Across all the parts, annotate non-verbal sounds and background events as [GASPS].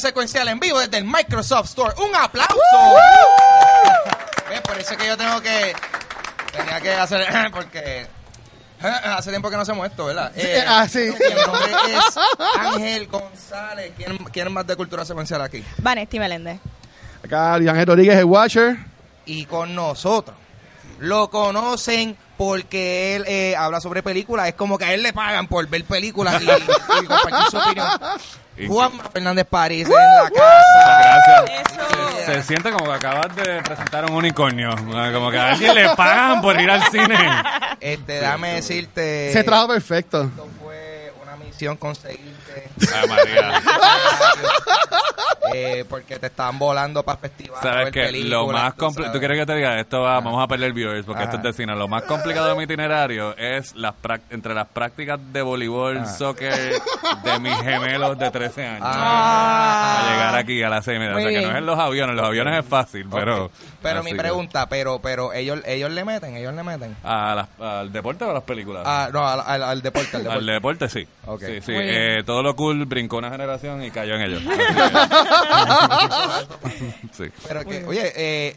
secuencial en vivo desde el Microsoft Store. ¡Un aplauso! ¿Ves? Por eso es que yo tengo que. Tenía que hacer. [LAUGHS] Porque. [LAUGHS] Hace tiempo que no hacemos esto, ¿verdad? Eh, ah, sí. Mi nombre es Ángel González. ¿Quién, quién más de cultura secuencial aquí? Vanesti Meléndez. Acá Ángel Rodríguez, el Watcher. Y con nosotros. Lo conocen porque él eh, habla sobre películas. Es como que a él le pagan por ver películas y, y compartir su opinión. [LAUGHS] Juan Fernández París en la casa. Gracias. Se, se siente como que acabas de presentar un unicornio. Como que a alguien le pagan por ir al cine. Este, déjame decirte. Se trajo perfecto. Esto fue una misión conseguirte. Ay, María. [LAUGHS] eh, porque te estaban volando para festivales. a Sabes películas, lo más tú complicado, sabes. tú quieres que te diga esto va, vamos a perder viewers porque esto es de cine. Lo más complicado de mi itinerario es las entre las prácticas de voleibol, soccer de mis gemelos de 13 años. Ah. A llegar aquí a las 6 y media. O sea que no es en los aviones, los aviones es fácil, pero. Pero mi así que- pregunta, pero pero ellos ellos le meten, ellos le meten. ¿A las- ¿Al deporte o a las películas? Ah, no, al, al- al deporte, al deporte. Al deporte sí. Sí, sí. Eh, todo lo cool brincó una generación y cayó en ellos. [LAUGHS] Sí. Pero que, oye, eh,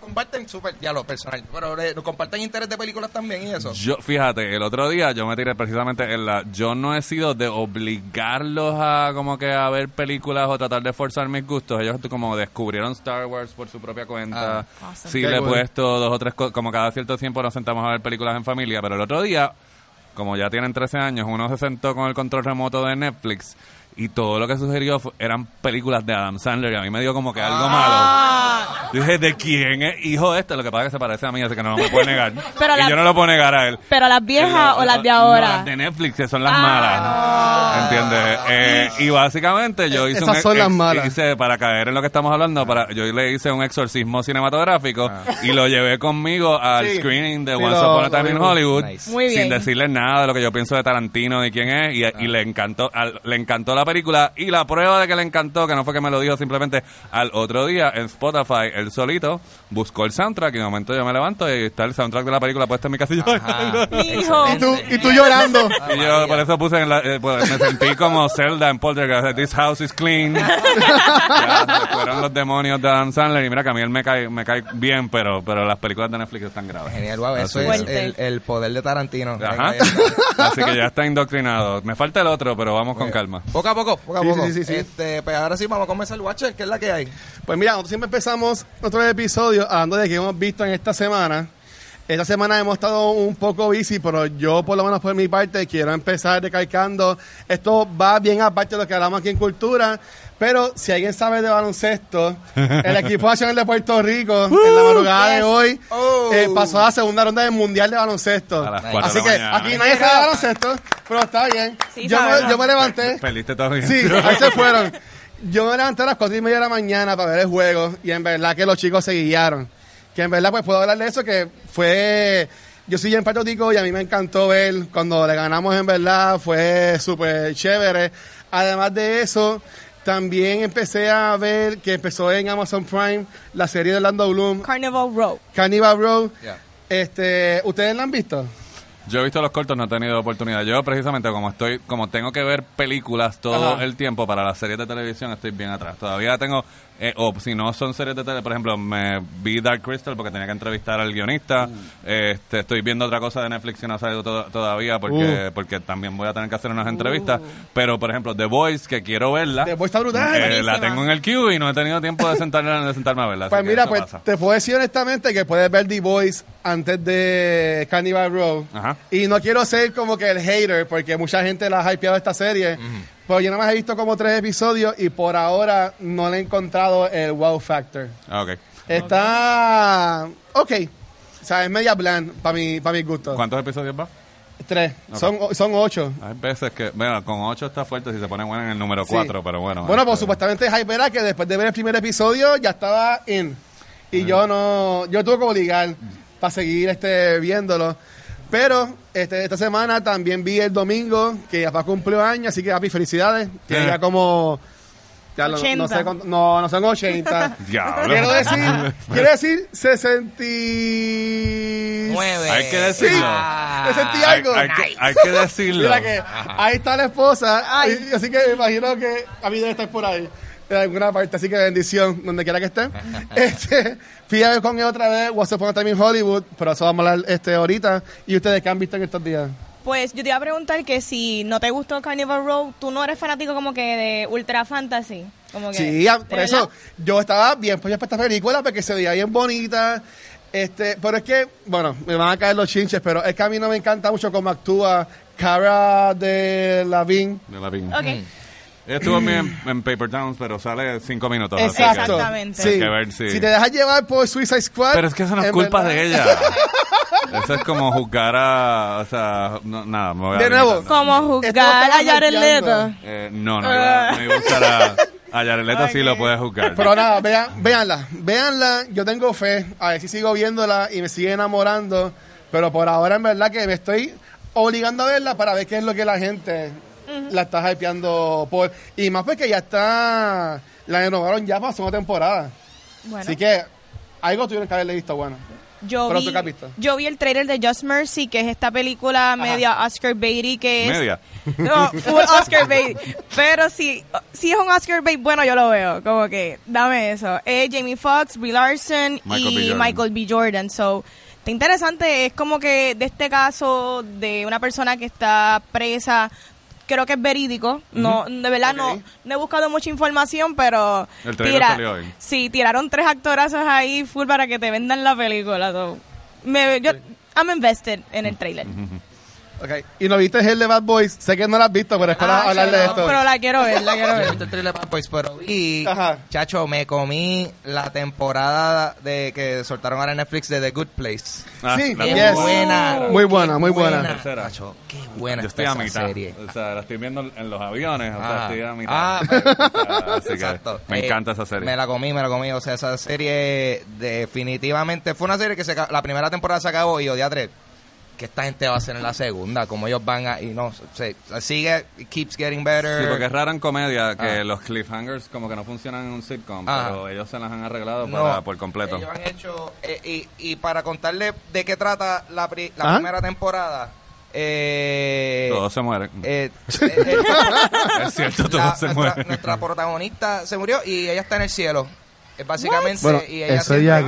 comparten súper, ya lo personal, pero eh, comparten interés de películas también y eso. Yo, fíjate, el otro día yo me tiré precisamente en la... Yo no he sido de obligarlos a como que a ver películas o tratar de forzar mis gustos. Ellos como descubrieron Star Wars por su propia cuenta. Ah. Awesome. Sí, Qué le he puesto dos o tres... co- Como cada cierto tiempo nos sentamos a ver películas en familia. Pero el otro día, como ya tienen 13 años, uno se sentó con el control remoto de Netflix... Y todo lo que sugirió eran películas de Adam Sandler y a mí me dio como que algo malo. Ah, Yo dije, ¿de quién es hijo este? Lo que pasa es que se parece a mí, así que no me puede negar. [LAUGHS] Pero y la- yo no lo puedo negar a él. pero las viejas No, o las de no, ahora. las de Netflix, que son las Ah, malas. ¿Entiendes? Eh, y básicamente yo hice Esas un son las malas. hice, para caer en lo que estamos hablando, para yo le hice un exorcismo cinematográfico y lo llevé conmigo al Sí. screening de Sí, Once lo- Upon a Time in. Hollywood Nice. Muy bien. sin decirle nada de lo que yo pienso de Tarantino y quién es y, y le encantó al- le encantó la película y la prueba de que le encantó que no fue que me lo dijo simplemente al otro día en Spotify él solito buscó el soundtrack y de momento yo me levanto y está el soundtrack de la película puesto en mi casa [LAUGHS] y yo. Hijo. Y tú, y tú llorando. y yo por eso puse en la, eh, pues, me sentí como Zelda en Poltergeist This house is clean [LAUGHS] ya, se fueron los demonios de Adam Sandler y mira que a mí él me cae, me cae bien pero, pero las películas de Netflix están graves Genial, wow, eso Así es el, el poder de Tarantino. Ajá. Así que ya está indoctrinado me falta el otro pero vamos con calma a poco, poco a Sí, poco. sí, sí, sí. Este, pues ahora sí vamos a comenzar el Watcher, que es la que hay. Pues mira, nosotros siempre empezamos nuestro episodio hablando de que hemos visto en esta semana. Esta semana hemos estado un poco busy, pero yo por lo menos por mi parte quiero empezar recalcando, esto va bien aparte de lo que hablamos aquí en Cultura, pero si alguien sabe de baloncesto, [LAUGHS] el equipo nacional de Puerto Rico en la madrugada de hoy Oh. eh, pasó a la segunda ronda del Mundial de Baloncesto. A las cuatro Así de que mañana. aquí nadie sabe de baloncesto, pero está bien. Sí, yo, me, yo me levanté. perdiste todo bien Sí, [LAUGHS] ahí se fueron. Yo me levanté a las cuatro y media de la mañana para ver el juego y en verdad que los chicos se guiaron. Que en verdad pues puedo hablar de eso que fue... Yo soy en Puerto Rico y a mí me encantó ver cuando le ganamos en verdad, fue súper chévere. Además de eso, también empecé a ver que empezó en Amazon Prime la serie de Orlando Bloom, Carnival Row. Cannibal Row. Este, ¿Ustedes la han visto? Yo he visto los cortos, no he tenido oportunidad. Yo precisamente como estoy, como tengo que ver películas todo Ajá. el tiempo para las series de televisión, estoy bien atrás. Todavía tengo, eh, o si no son series de televisión, por ejemplo, me vi Dark Crystal porque tenía que entrevistar al guionista. Este, estoy viendo otra cosa de Netflix que no ha salido to- todavía porque, porque también voy a tener que hacer unas entrevistas. Pero por ejemplo, The Voice, que quiero verla. The Voice está brutal. eh, la tengo en el queue y no he tenido tiempo de sentarme, de sentarme a verla. Pues mira, pues pasa. te puedo decir honestamente que puedes ver The Voice antes de Cannibal Row. Ajá. Y no quiero ser como que el hater, porque mucha gente la ha hypeado esta serie. Pero yo nada más he visto como tres episodios y por ahora no le he encontrado el wow factor. Ah, ok. Está. Ok. O sea, es media bland para mi, para mi gusto. ¿Cuántos episodios va? Tres. Son, son ocho. Hay veces que, bueno, con 8 está fuerte si se pone bueno en el número Sí. 4, pero bueno. Bueno, pues este, supuestamente hype era que después de ver el primer episodio ya estaba in. Y yo no, yo tuve que obligar para seguir este viéndolo. Pero este, esta semana también vi el domingo, que ya va cumplió años, así que happy felicidades. Tiene Eh. ya como ya lo- no, 80. sé cuánto- no, no son 80. [LAUGHS] Diablo. quiero decir, [LAUGHS] quiero decir 60 Nueve. Hay que decirlo. Ah. Me sentí Hay, algo. hay que, hay que [LAUGHS] decirlo. Mira que ahí está la esposa, y- así que me imagino que a mí debe estar por ahí. en alguna parte, así que bendición, donde quiera que esté. este, fui a ver con él otra vez, What's Upon a Time in Hollywood, pero eso vamos a hablar este, ahorita. ¿Y ustedes qué han visto en estos días? Pues yo te iba a preguntar que si no te gustó Carnival Row, tú no eres fanático como que de Ultra Fantasy. Como que, Sí, a- ¿de por eso verdad? yo estaba bien pues para esta película porque se veía bien bonita. Este, pero es que, bueno, me van a caer los chinches, pero es que a mí no me encanta mucho cómo actúa Cara de Lavigne. De la Pink. Ok. Ella estuvo en, en, en Paper Towns, pero sale cinco minutos. así que- Exacto. Exactamente. Sí. Hay que ver si- Si te dejas llevar por Suicide Squad. Pero es que eso no es culpa verdad- de ella. [LAUGHS] Eso es como juzgar a... O sea, no, nada, me voy a De nuevo. limitar. Como juzgar a Jared. Leto. Eh, no, no, no iba a usar a... A Jared Leto sí lo puedes juzgar. Pero nada, vean, véanla, véanla. Yo tengo fe. A ver si sigo viéndola y me sigue enamorando. Pero por ahora, en verdad, que me estoy obligando a verla para ver qué es lo que la gente la está hypeando por. Y más porque ya está. La renovaron ya para la segunda temporada. Bueno, Así que algo tuvieron que haberle visto bueno. yo pero vi, yo vi el trailer de Just Mercy, que es esta película media Oscar Beatty que es... Media. [LAUGHS] No, full Oscar bait. Pero si, si es un Oscar bait, bueno, yo lo veo. Como que, dame eso. Es Jamie Foxx, Brie Larson Michael B. y Jordan. Michael B. Jordan. So, está interesante. Es como que de este caso de una persona que está presa. Creo que es verídico. No, de verdad no, no he buscado mucha información, pero El salió hoy. sí, tiraron tres actorazos ahí full para que te vendan la película. so, me, yo, I'm invested en el trailer. Okay. Y no viste el de Bad Boys. Sé que no la has visto, pero es para Ah, hablar de esto. Pero la quiero ver, la quiero Yo ver. visto el trailer de Bad Boys, pero vi, Ajá. chacho, me comí la temporada de que soltaron ahora en Netflix de The Good Place. Ah, Sí, Qué yes. buena. Muy buena, qué muy buena. Tercera. Chacho, qué buena Yo estoy a esa mitad. serie. O sea, la estoy viendo en los aviones. O sea, Ah. estoy a mitad. Ah, Así que Exacto. me Eh, encanta esa serie. Me la comí, me la comí. O sea, esa serie definitivamente fue una serie que se, la primera temporada se acabó y odia tres. Que esta gente va a hacer en la segunda, como ellos van a. Y no, se, sigue, it keeps getting better. Sí, porque es raro en comedia que Ah. los cliffhangers como que no funcionan en un sitcom, Ah. pero ellos se las han arreglado No, para, por completo. Ellos han hecho. eh, y, y para contarle de qué trata la, pri- la Ajá. primera temporada. Eh, Todos se mueren. eh, eh, [LAUGHS] eh, [LAUGHS] es cierto, todos la- se nuestra, mueren. nuestra protagonista se murió y ella está en el cielo. Es básicamente. Bueno, y ella eso ya?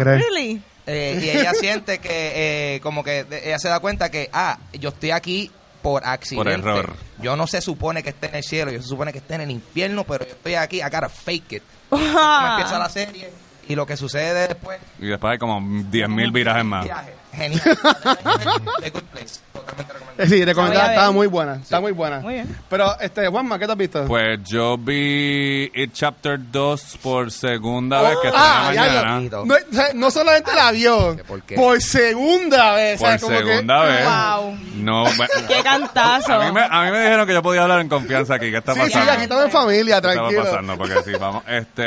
Eh, y ella [LAUGHS] siente que, eh, como que ella se da cuenta que, ah, yo estoy aquí por accidente. error. Yo no se supone que esté en el cielo, yo se supone que esté en el infierno, pero yo estoy aquí, I gotta fake it. [LAUGHS] Empieza la serie y lo que sucede después. Y después hay como 10.000 virajes más. Viaje. Genial. The Good Place. Totalmente recomendable. Sí, recomendada, estaba muy buena, está muy buena. Muy bien. Pero, este, Juanma, ¿qué te has visto? Pues yo vi It Chapter 2 por segunda vez, que está ah, en ya, la ya. mañana. No, o sea, no solamente la vio, ¿Por qué? por segunda vez. Por ¿sabes? Como que- segunda vez. Wow. No, [LAUGHS] Qué cantazo. a mí, me, a mí me dijeron que yo podía hablar en confianza aquí. ¿Qué está Sí, sí, pasando? aquí estamos en familia, ¿Qué tranquilo. estaba pasando? Porque sí, vamos. Este,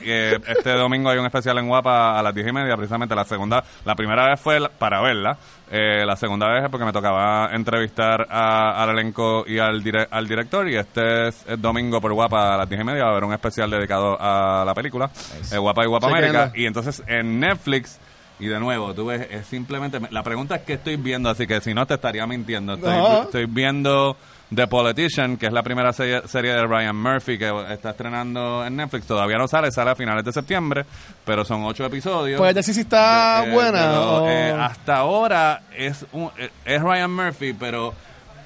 eh, este domingo hay un especial en Guapa a las 10 y media, precisamente la segunda. La primera vez fue la- para verla. Eh, la segunda vez es porque me tocaba entrevistar a- al elenco y al, dire- al director. Y este es el domingo por Guapa a las 10 y media. Va a haber un especial dedicado a la película, eh, Guapa y Guapa. América. Y entonces en Netflix. Y de nuevo, tú ves, es simplemente. La pregunta es qué estoy viendo, así que si no te estaría mintiendo. Estoy, No. estoy viendo The Politician, que es la primera serie, serie de Ryan Murphy que está estrenando en Netflix. Todavía no sale, sale a finales de septiembre, pero son ocho episodios. Puedes decir si está Eh, buena pero, o- eh, hasta ahora es, un- eh, es Ryan Murphy, pero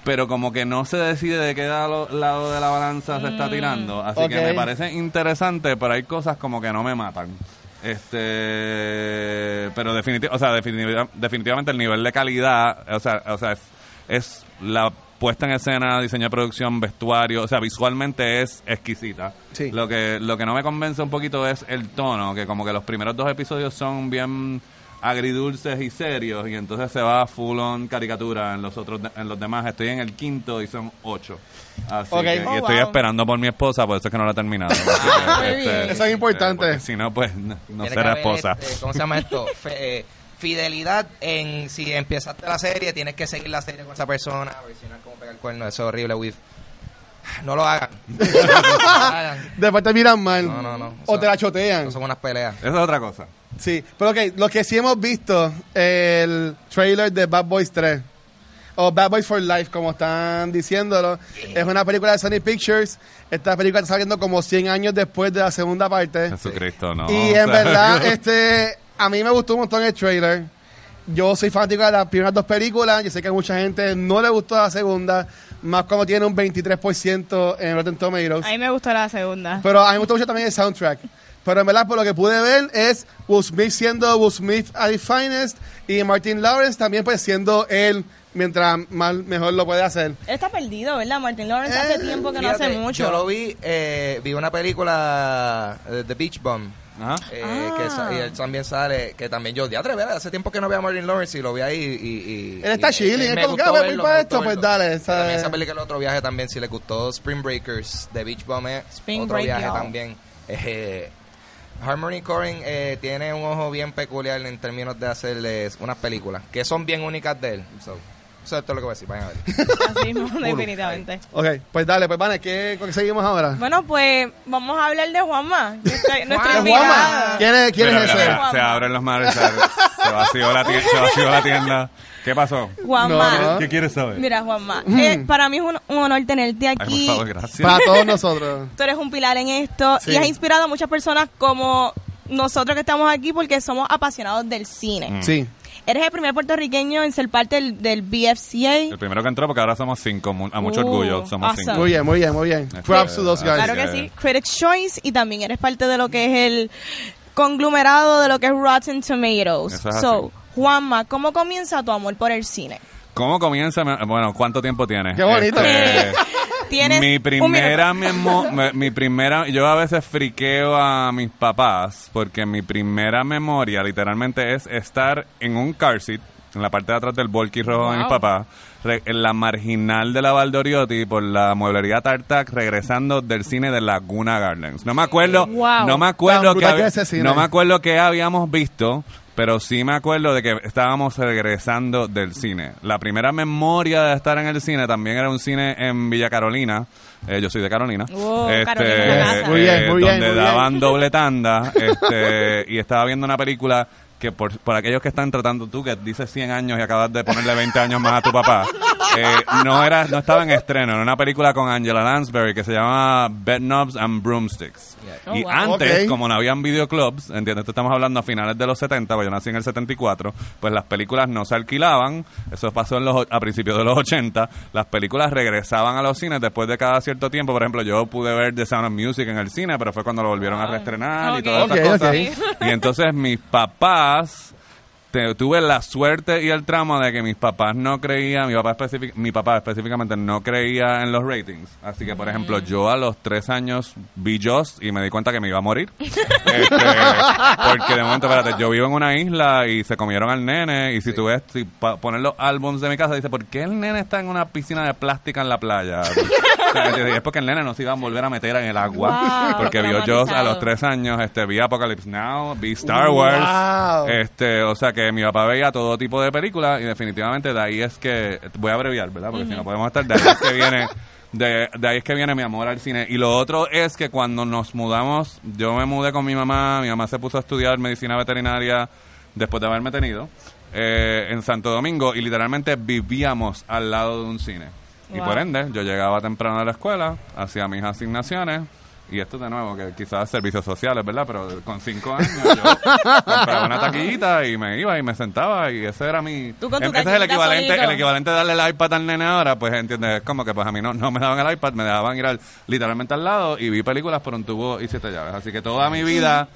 pero como que no se decide de qué lado, lado de la balanza se está tirando. Así que me parece interesante, pero hay cosas como que no me matan. Este, pero o sea, definitiva- definitivamente el nivel de calidad, o sea, o sea es, es la puesta en escena, diseño de producción, vestuario, o sea, visualmente es exquisita. Sí. Lo que lo que no me convence un poquito es el tono, que como que los primeros dos episodios son bien agridulces y serios y entonces se va full on caricatura en los otros de- en los demás estoy en el quinto y son ocho así que, y Oh, estoy wow. esperando por mi esposa por eso es que no la he terminado [LAUGHS] bien. Eso es importante. porque si no pues no, será esposa este, ¿Cómo se llama esto? [LAUGHS] Fe- eh, fidelidad en si empezaste la serie, tienes que seguir la serie con esa persona, porque si no es como pegar el cuerno, eso es horrible, with. No lo hagan. [LAUGHS] No lo hagan. Después te miran mal. No, no, no. O Eso- te la chotean. No son unas peleas. esa es otra cosa Sí, pero ok, lo que sí hemos visto, el trailer de Bad Boys 3. o Bad Boys for Life, como están diciéndolo. Es una película de Sony Pictures. Esta película está saliendo como 100 años después de la segunda parte. Jesucristo, no. Y o en sea, verdad, [LAUGHS] este, a mí me gustó un montón el trailer. Yo soy fanático de las primeras dos películas. Yo sé que a mucha gente no le gustó la segunda, más como tiene un 23% en Rotten Tomatoes. A mí me gustó la segunda. Pero a mí me gustó mucho también el soundtrack. Pero en verdad, por lo que pude ver, es Will Smith siendo Will Smith at his finest y Martin Lawrence también pues siendo él mientras más mejor lo puede hacer. Él está perdido, ¿verdad? Martin Lawrence Eh, hace tiempo que no hace mucho. Yo lo vi, eh, vi una película, eh, The Beach Bum. Ajá. eh, Ah. que sa- y él también sale, que también yo, de atrever, hace tiempo que no veo a Martin Lawrence y lo vi ahí y... y- Él está y- chilling, me como que, gustó ah, para esto, pues dale, también esa película, el otro viaje también, si le gustó Spring Breakers, The Beach Bum, Spring otro Break, viaje también. Eh, Harmony Korine eh, tiene un ojo bien peculiar en términos de hacerles unas películas que son bien únicas de él. So, eso es todo lo que voy a decir, vayan a ver. Así mismo, definitivamente. Ok, pues dale, pues vale, ¿qué, ¿con qué seguimos ahora? Bueno, pues vamos a hablar de Juanma, nuestra, nuestra Juan. ¿De invitada. Juanma? ¿Quién es, quién Mira, es mira, ese? se abren los mares, se, se vació la tienda, se vació la tienda. ¿Qué pasó? Juanma. No, no. ¿Qué quieres saber? Mira, Juanma, eh, para mí es un, un honor tenerte Ay, por aquí. favor, gracias. Para todos nosotros. Tú eres un pilar en esto Sí. y has inspirado a muchas personas como nosotros que estamos aquí porque somos apasionados del cine. Mm. Sí. Eres el primer puertorriqueño en ser parte del, del BFCA. El primero que entró, porque ahora somos cinco, mu- a mucho Uh, orgullo, somos awesome. cinco. Muy bien, muy bien, muy bien. Este, Props to those guys. Claro que sí, Critics' Choice y también eres parte de lo que es el conglomerado de lo que es Rotten Tomatoes. Eso es so. Juanma, ¿cómo comienza tu amor por el cine? ¿Cómo comienza? mi- Bueno, ¿cuánto tiempo tienes? Qué bonito. Este, [LAUGHS] Tienes mi primera me- mi primera yo a veces friqueo a mis papás porque mi primera memoria literalmente es estar en un car seat en la parte de atrás del volky rojo de mis Wow. papás re- en la marginal de la Valdoriotti por la mueblería Tartac regresando del cine de Laguna Gardens no me acuerdo Wow. no me acuerdo que que no me acuerdo que habíamos visto pero sí me acuerdo de que estábamos regresando del cine. La primera memoria de estar en el cine también era un cine en Villa Carolina. Eh, yo soy de Carolina. Oh, Carolina. Muy bien, muy bien, Donde muy bien. daban doble tanda. este, y estaba viendo una película que por, por aquellos que están tratando, tú que dices 100 años y acabas de ponerle 20 años más a tu papá, eh, no era no estaba en estreno, era una película con Angela Lansbury que se llama Bed Knobs and Broomsticks. Oh, y wow. antes, Ok. como no habían videoclubs, ¿entiendes? Estamos hablando a finales de los 70, pues yo nací en el 74, pues las películas no se alquilaban, eso pasó en los, a principios de los 80, las películas regresaban a los cines después de cada cierto tiempo, por ejemplo, yo pude ver The Sound of Music en el cine, pero fue cuando lo volvieron a reestrenar y Ok. todas esas Ok, cosas. Y entonces mis papás us te- tuve la suerte y el tramo de que mis papás no creían, mi papá, específic- mi papá específicamente no creía en los ratings. Así que, por ejemplo, yo a los tres años vi Joss y me di cuenta que me iba a morir. [LAUGHS] Este, porque de momento, espérate, yo vivo en una isla y se comieron al nene. Y si tú ves, si pa- poner los álbums de mi casa, dice, ¿por qué el nene está en una piscina de plástica en la playa? Es porque el nene no se iba a volver a meter en el agua. Wow, porque vio Joss a los tres años, este, vi Apocalypse Now, vi Star Wars. Wow. Este, o sea que mi papá veía todo tipo de películas y definitivamente de ahí es que voy a abreviar, ¿verdad? Porque si no podemos estar de ahí es que viene de, de ahí es que viene mi amor al cine. Y lo otro es que cuando nos mudamos, yo me mudé con mi mamá, mi mamá se puso a estudiar medicina veterinaria después de haberme tenido eh, en Santo Domingo y literalmente vivíamos al lado de un cine. Y por ende, yo llegaba temprano a la escuela, hacía mis asignaciones y esto de nuevo, que quizás servicios sociales, ¿verdad? Pero con cinco años yo [LAUGHS] compraba una taquillita y me iba y me sentaba y ese era mi... Tú con tu Ese es el equivalente, solito. el equivalente de darle el iPad al nene ahora, pues entiendes, es como que pues a mí no, no me daban el iPad, me dejaban ir al, literalmente al lado y vi películas por un tubo y siete llaves. Así que toda mi vida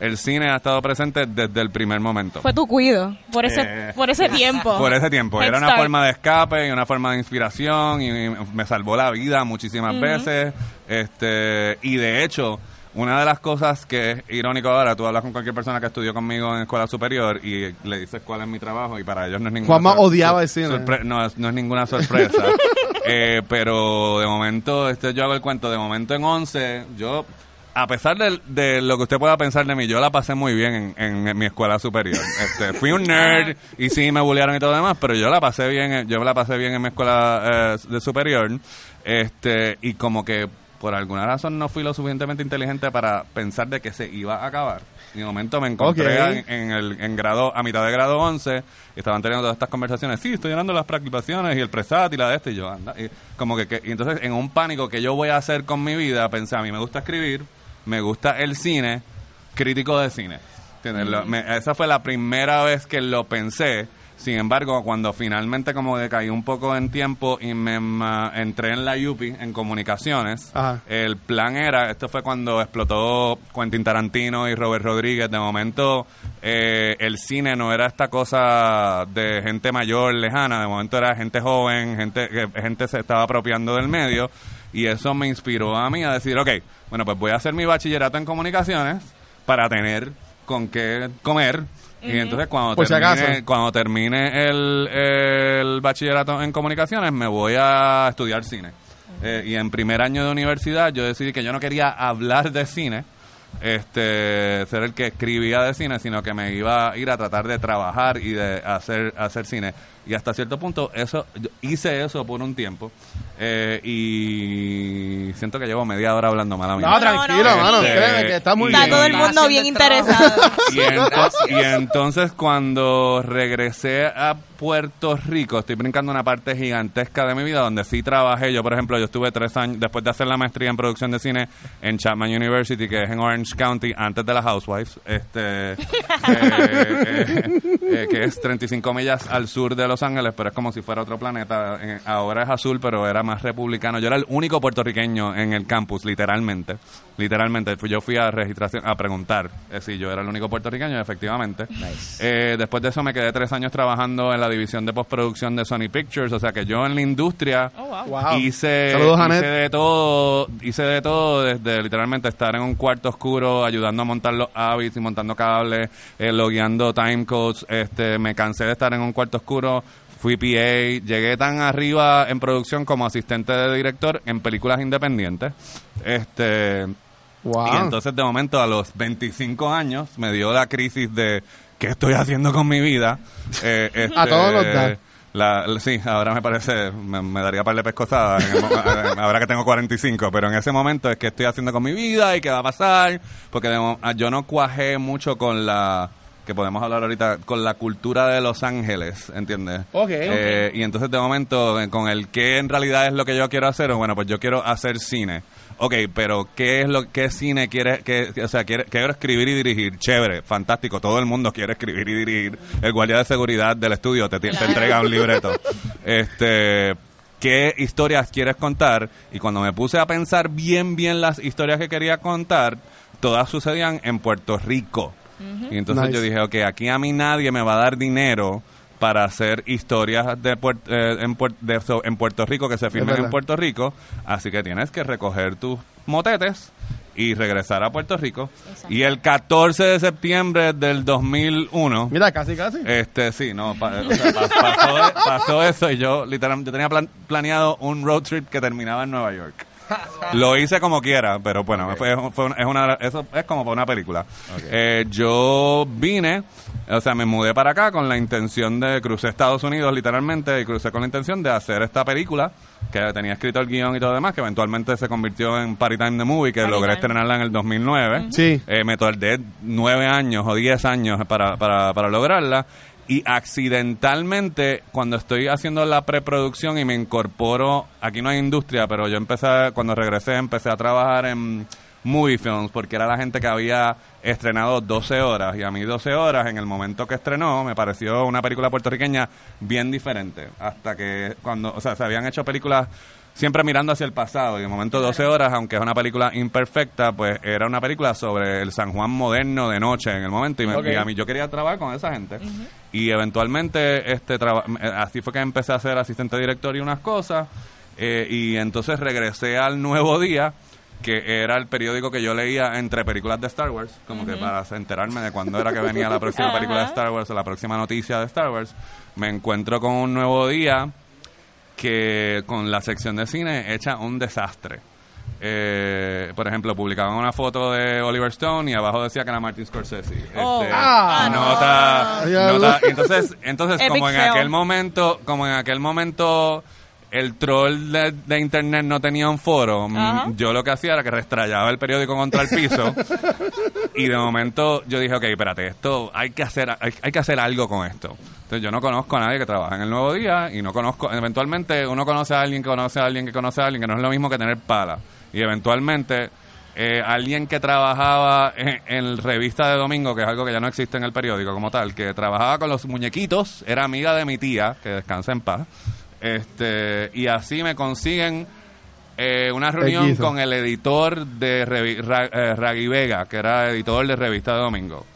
el cine ha estado presente desde el primer momento. Fue tu cuido, por ese, Eh, por ese tiempo. Por ese tiempo. Head Era una start. forma de escape y una forma de inspiración y me salvó la vida muchísimas veces. Este, y de hecho, una de las cosas que es irónico ahora, tú hablas con cualquier persona que estudió conmigo en escuela superior y le dices cuál es mi trabajo y para ellos no es ninguna Juanma odiaba el cine. sorpre- no, es, no es ninguna sorpresa. [LAUGHS] Eh, pero de momento, este, yo hago el cuento, de momento en 11, yo, a pesar de, de lo que usted pueda pensar de mí, yo la pasé muy bien en, en mi escuela superior. [LAUGHS] Este, fui un nerd y sí me bullearon y todo lo demás, pero yo la pasé bien, en- yo la pasé bien en mi escuela eh, de superior. Este, y como que por alguna razón no fui lo suficientemente inteligente para pensar de que se iba a acabar. Y de momento me encontré en, en el en grado a mitad de grado 11 y estaban teniendo todas estas conversaciones. Sí, estoy llenando las participaciones y el presat y la de este y yo anda. Y como que, que- y entonces en un pánico que yo voy a hacer con mi vida, pensé a mí me gusta escribir, me gusta el cine, crítico de cine. Me- esa fue la primera vez que lo pensé. Sin embargo, cuando finalmente como que caí un poco en tiempo y me ma- entré en la UPI, en comunicaciones, Ajá. el plan era, esto fue cuando explotó Quentin Tarantino y Robert Rodríguez, de momento eh, el cine no era esta cosa de gente mayor, lejana, de momento era gente joven, gente que gente se estaba apropiando del medio y eso me inspiró a mí a decir, ok, bueno, pues voy a hacer mi bachillerato en comunicaciones para tener con qué comer. Y entonces cuando Por termine, cuando termine el, el bachillerato en comunicaciones me voy a estudiar cine. Eh, y en primer año de universidad yo decidí que yo no quería hablar de cine, este ser el que escribía de cine, sino que me iba a ir a tratar de trabajar y de hacer, hacer cine. Y hasta cierto punto eso yo hice eso por un tiempo. eh, y siento que llevo media hora hablando mal a mí. No, tranquilo, no, mano, sí. créeme que está muy Está bien. todo el Está mundo bien interesado. [LAUGHS] Y, ento- y entonces cuando regresé a Puerto Rico, estoy brincando una parte gigantesca de mi vida donde sí trabajé. Yo, por ejemplo, yo estuve tres años, después de hacer la maestría en producción de cine en Chapman University, que es en Orange County, antes de la Housewives, este, [LAUGHS] eh, eh, eh, que es 35 millas al sur de Los Ángeles, pero es como si fuera otro planeta. Eh, ahora es azul, pero era más republicano. Yo era el único puertorriqueño en el campus, literalmente. Literalmente, Fui- yo fui a registración a preguntar eh, si yo era el único puertorriqueño, efectivamente. Eh, después de eso me quedé tres años trabajando en la división de postproducción de Sony Pictures, o sea que yo en la industria Oh, wow. Wow. hice, Saludos, hice Janet. de todo, hice de todo desde literalmente estar en un cuarto oscuro ayudando a montar los habits y montando cables, eh, logueando timecodes, este, me cansé de estar en un cuarto oscuro, fui PA, llegué tan arriba en producción como asistente de director en películas independientes. Este, Wow. y entonces de momento a los 25 años me dio la crisis de qué estoy haciendo con mi vida. Eh, [LAUGHS] este, A todos nos da. la- la- sí, ahora me parece, me, me daría par de mo- [LAUGHS] eh, ahora que tengo 45, pero en ese momento es que estoy haciendo con mi vida y qué va a pasar, porque de ah, yo no cuajé mucho con la, que podemos hablar ahorita, con la cultura de Los Ángeles, ¿entiendes? Ok. Eh, y entonces de momento, eh, con el qué en realidad es lo que yo quiero hacer, bueno, pues yo quiero hacer cine. Ok, pero ¿qué es lo qué cine quiere, qué, o sea, quiere, quiero escribir y dirigir? Chévere, fantástico, todo el mundo quiere escribir y dirigir. El guardia de seguridad del estudio te, te entrega un libreto. [LAUGHS] Este, ¿qué historias quieres contar? Y cuando me puse a pensar bien, bien las historias que quería contar, todas sucedían en Puerto Rico. Y entonces Nice. yo dije, ok, aquí a mí nadie me va a dar dinero para hacer historias de, Puer- eh, en, Puer- de so- en Puerto Rico que se filmen en Puerto Rico, así que tienes que recoger tus motetes y regresar a Puerto Rico. Y el 14 de septiembre del 2001, Mira, casi, casi. este sí, no, pa- o sea, pa- pasó, pasó eso y yo literalmente tenía plan- planeado un road trip que terminaba en Nueva York. [LAUGHS] Lo hice como quiera, pero bueno, fue, fue una- es una, eso es como para una película. Eh, yo vine, o sea, me mudé para acá con la intención de crucé Estados Unidos literalmente y crucé con la intención de hacer esta película que tenía escrito el guion y todo demás, que eventualmente se convirtió en Party Time the Movie, que Party logré Time. estrenarla en el 2009. Sí. Eh, me tardé nueve años o diez años para, para, para lograrla. Y accidentalmente, cuando estoy haciendo la preproducción y me incorporo, aquí no hay industria, pero yo empecé, cuando regresé, empecé a trabajar en movie films, porque era la gente que había estrenado 12 horas. Y a mí 12 horas, en el momento que estrenó, me pareció una película puertorriqueña bien diferente. Hasta que cuando, o sea, se habían hecho películas siempre mirando hacia el pasado. Y de momento 12 horas, aunque es una película imperfecta, pues era una película sobre el San Juan moderno de noche en el momento. Y, me- y a mí yo quería trabajar con esa gente. Y eventualmente, este eh, así fue que empecé a ser asistente director y unas cosas. eh, y entonces regresé al Nuevo Día que era el periódico que yo leía entre películas de Star Wars, como que para enterarme de cuándo era que venía la próxima [LAUGHS] película de. Star Wars o la próxima noticia de Star Wars, me encuentro con un nuevo día que con la sección de cine hecha un desastre. Eh, por ejemplo, publicaban una foto de Oliver Stone y abajo decía que era Martin Scorsese. Oh. Este, Ah, nota, no. nota- entonces, entonces Epic como en fail. aquel momento, como en aquel momento el troll de, de internet no tenía un foro, mm, yo lo que hacía era que restrayaba el periódico contra el piso [LAUGHS] y de momento yo dije, ok, espérate, esto hay que hacer, hay, hay que hacer algo con esto. Entonces yo no conozco a nadie que trabaja en el Nuevo Día y no conozco, eventualmente uno conoce a alguien que conoce a alguien que conoce a alguien, que no es lo mismo que tener pala. Y eventualmente eh, alguien que trabajaba en, en revista de domingo, que es algo que ya no existe en el periódico como tal, que trabajaba con los muñequitos, era amiga de mi tía, que descansa en paz. Este, y así me consiguen eh, una reunión con el editor de revi- Ra- eh, Raggy Vega, que era editor de revista de domingo.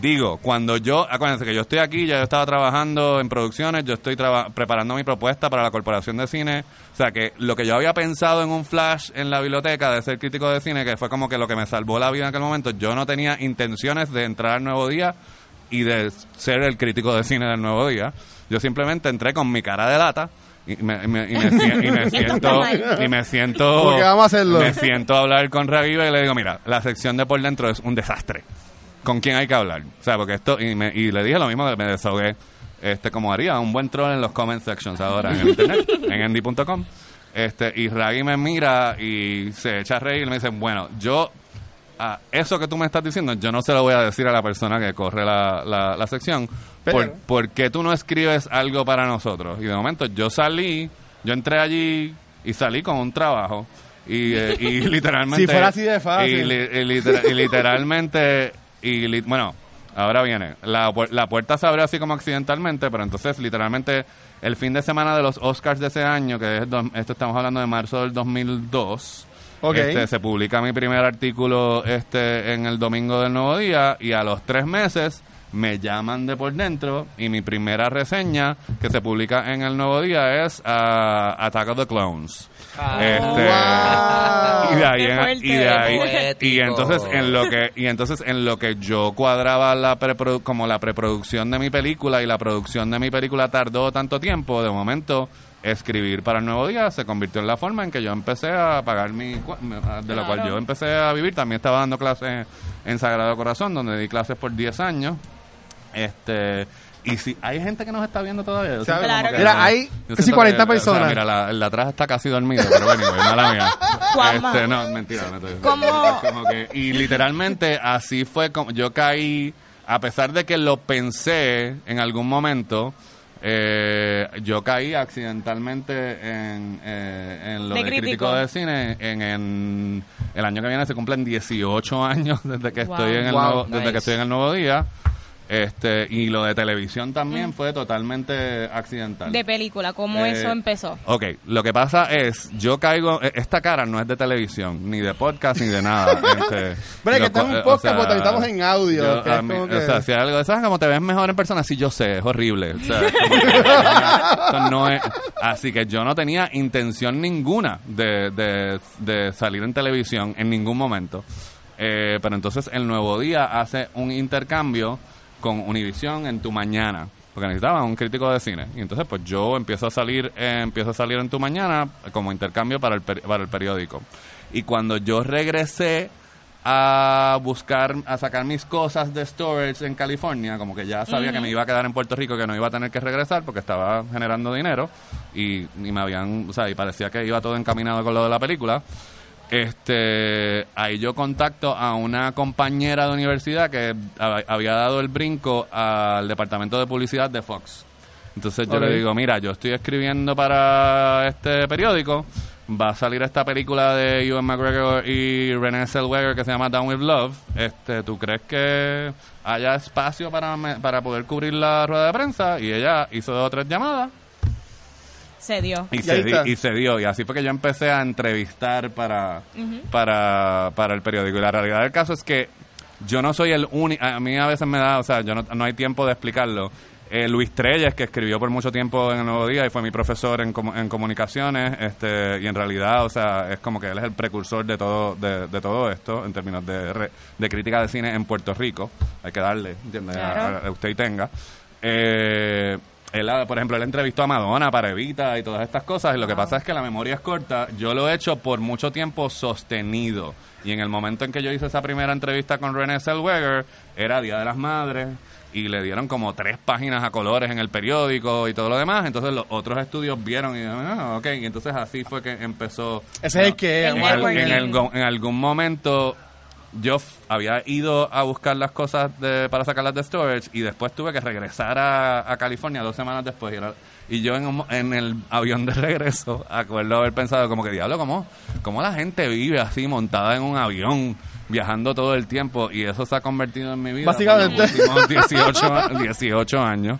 Digo, cuando yo, acuérdense que yo estoy aquí, ya yo estaba trabajando en producciones, yo estoy traba- preparando mi propuesta para la Corporación de Cine, o sea que lo que yo había pensado en un flash en la biblioteca de ser crítico de cine, que fue como que lo que me salvó la vida en aquel momento, yo no tenía intenciones de entrar al Nuevo Día y de ser el crítico de cine del Nuevo Día. Yo simplemente entré con mi cara de lata y me, y me- y me sien- y me [LAUGHS] siento y me siento vamos a hacerlo. me siento a hablar con Raviva y le digo mira la sección de por dentro es un desastre con quién hay que hablar. O sea, porque esto, y, me- y le dije lo mismo, me desahogué, este, como haría un buen troll en los comment sections ahora en el internet, [LAUGHS] en endy.com. Este, y Raggy me mira y se echa a reír y me dice, bueno, yo, a eso que tú me estás diciendo, yo no se lo voy a decir a la persona que corre la, la, la sección. Pero- Por, ¿Por qué tú no escribes algo para nosotros? Y de momento yo salí, yo entré allí y salí con un trabajo. Y, eh, y [LAUGHS] literalmente... Si fuera así de fácil. Y, li- y litera- y literalmente, [LAUGHS] y bueno, ahora viene, la, la puerta se abrió así como accidentalmente, pero entonces literalmente el fin de semana de los Oscars de ese año, que es, esto estamos hablando de marzo del 2002, Ok. este, se publica mi primer artículo este en el domingo del nuevo día y a los tres meses me llaman de por dentro y mi primera reseña que se publica en el nuevo día es ah, Attack of the Clones. Este, Wow. y de ahí, Qué en- fuerte. y de ahí- Poético. y entonces en lo que y entonces en lo que yo cuadraba la preprodu- como la preproducción de mi película y la producción de mi película tardó tanto tiempo de momento escribir para el nuevo día se convirtió en la forma en que yo empecé a pagar mi cua- de la cual yo empecé a vivir también estaba dando clases en Sagrado Corazón donde di clases por 10 años este y si hay gente que nos está viendo todavía siento Claro como que Mira, no- hay yo casi siento 40 que, o sea, personas. mira, la, el de atrás está casi dormido, pero bueno, es mala mía. Este, no, mentira. No estoy- ¿Cómo? como que- y literalmente así fue como yo caí, a pesar de que lo pensé en algún momento, eh, yo caí accidentalmente en, eh, en lo De de, crítico. crítico de cine. En, en el año que viene se cumplen 18 años [LAUGHS] desde que Wow. estoy en el Wow. nuevo, desde Nice. que estoy en el nuevo día. Este, y lo de televisión también fue totalmente accidental. De película, ¿cómo Eh, eso empezó? Ok, lo que pasa es, yo caigo, e- esta cara no es de televisión, ni de podcast, ni de nada. [LAUGHS] Este, Pero es que cu- un eh, podcast, o sea, porque estamos en audio, yo- que es mí- como que- O sea, si hay algo, ¿sabes cómo te ves mejor en persona? Sí, yo sé, es horrible. O sea, es como que- [LAUGHS] eso no es- así que yo no tenía intención ninguna de, de, de salir en televisión en ningún momento. Eh, pero entonces el Nuevo Día hace un intercambio con Univision en Tu Mañana. Porque necesitaban un crítico de cine. Y entonces pues yo empiezo a salir, eh, empiezo a salir en Tu Mañana como intercambio para el, peri- para el periódico. Y cuando yo regresé a buscar, a sacar mis cosas de storage en California, como que ya sabía que me iba a quedar en Puerto Rico, que no iba a tener que regresar porque estaba generando dinero y, y me habían, o sea, y parecía que iba todo encaminado con lo de la película. Este, ahí yo contacto a una compañera de universidad que hab- había dado el brinco al departamento de publicidad de Fox. Entonces yo le digo, mira, yo estoy escribiendo para este periódico, va a salir esta película de Ewan McGregor y Renée Zellweger que se llama Down with Love. Este, ¿tú crees que haya espacio para me- para poder cubrir la rueda de prensa? Y ella hizo dos o tres llamadas Se dio. y, Y se, di- y se dio. Y así fue que yo empecé a entrevistar para, para, para el periódico. Y la realidad del caso es que yo no soy el único. A mí a veces me da, o sea, yo no, no hay tiempo de explicarlo. Eh, Luis Treyes, que escribió por mucho tiempo en el Nuevo Día y fue mi profesor en, comu- en comunicaciones, este, y en realidad, o sea, es como que él es el precursor de todo, de, de todo esto en términos de, re- de crítica de cine en Puerto Rico. Hay que darle, ¿entiendes? A- Claro. a- a usted y tenga. Eh, él, ah, por ejemplo, él entrevistó a Madonna para Evita y todas estas cosas. Y lo que pasa es que la memoria es corta. Yo lo he hecho por mucho tiempo sostenido. Y en el momento en que yo hice esa primera entrevista con Renée Zellweger, era Día de las Madres. y le dieron como tres páginas a colores en el periódico y todo lo demás. Entonces los otros estudios vieron y dijeron, ah, ok, y entonces así fue que empezó. Ese es el que... El En, algún- en algún momento yo había ido a buscar las cosas de- para sacarlas de storage y después tuve que regresar a, a California dos semanas después. Y, era- y yo en, un en el avión de [LAUGHS] regreso, acuerdo haber pensado como que, diablo, ¿cómo, ¿cómo la gente vive así montada en un avión? viajando todo el tiempo y eso se ha convertido en mi vida Básicamente. por los últimos 18, 18 [LAUGHS] años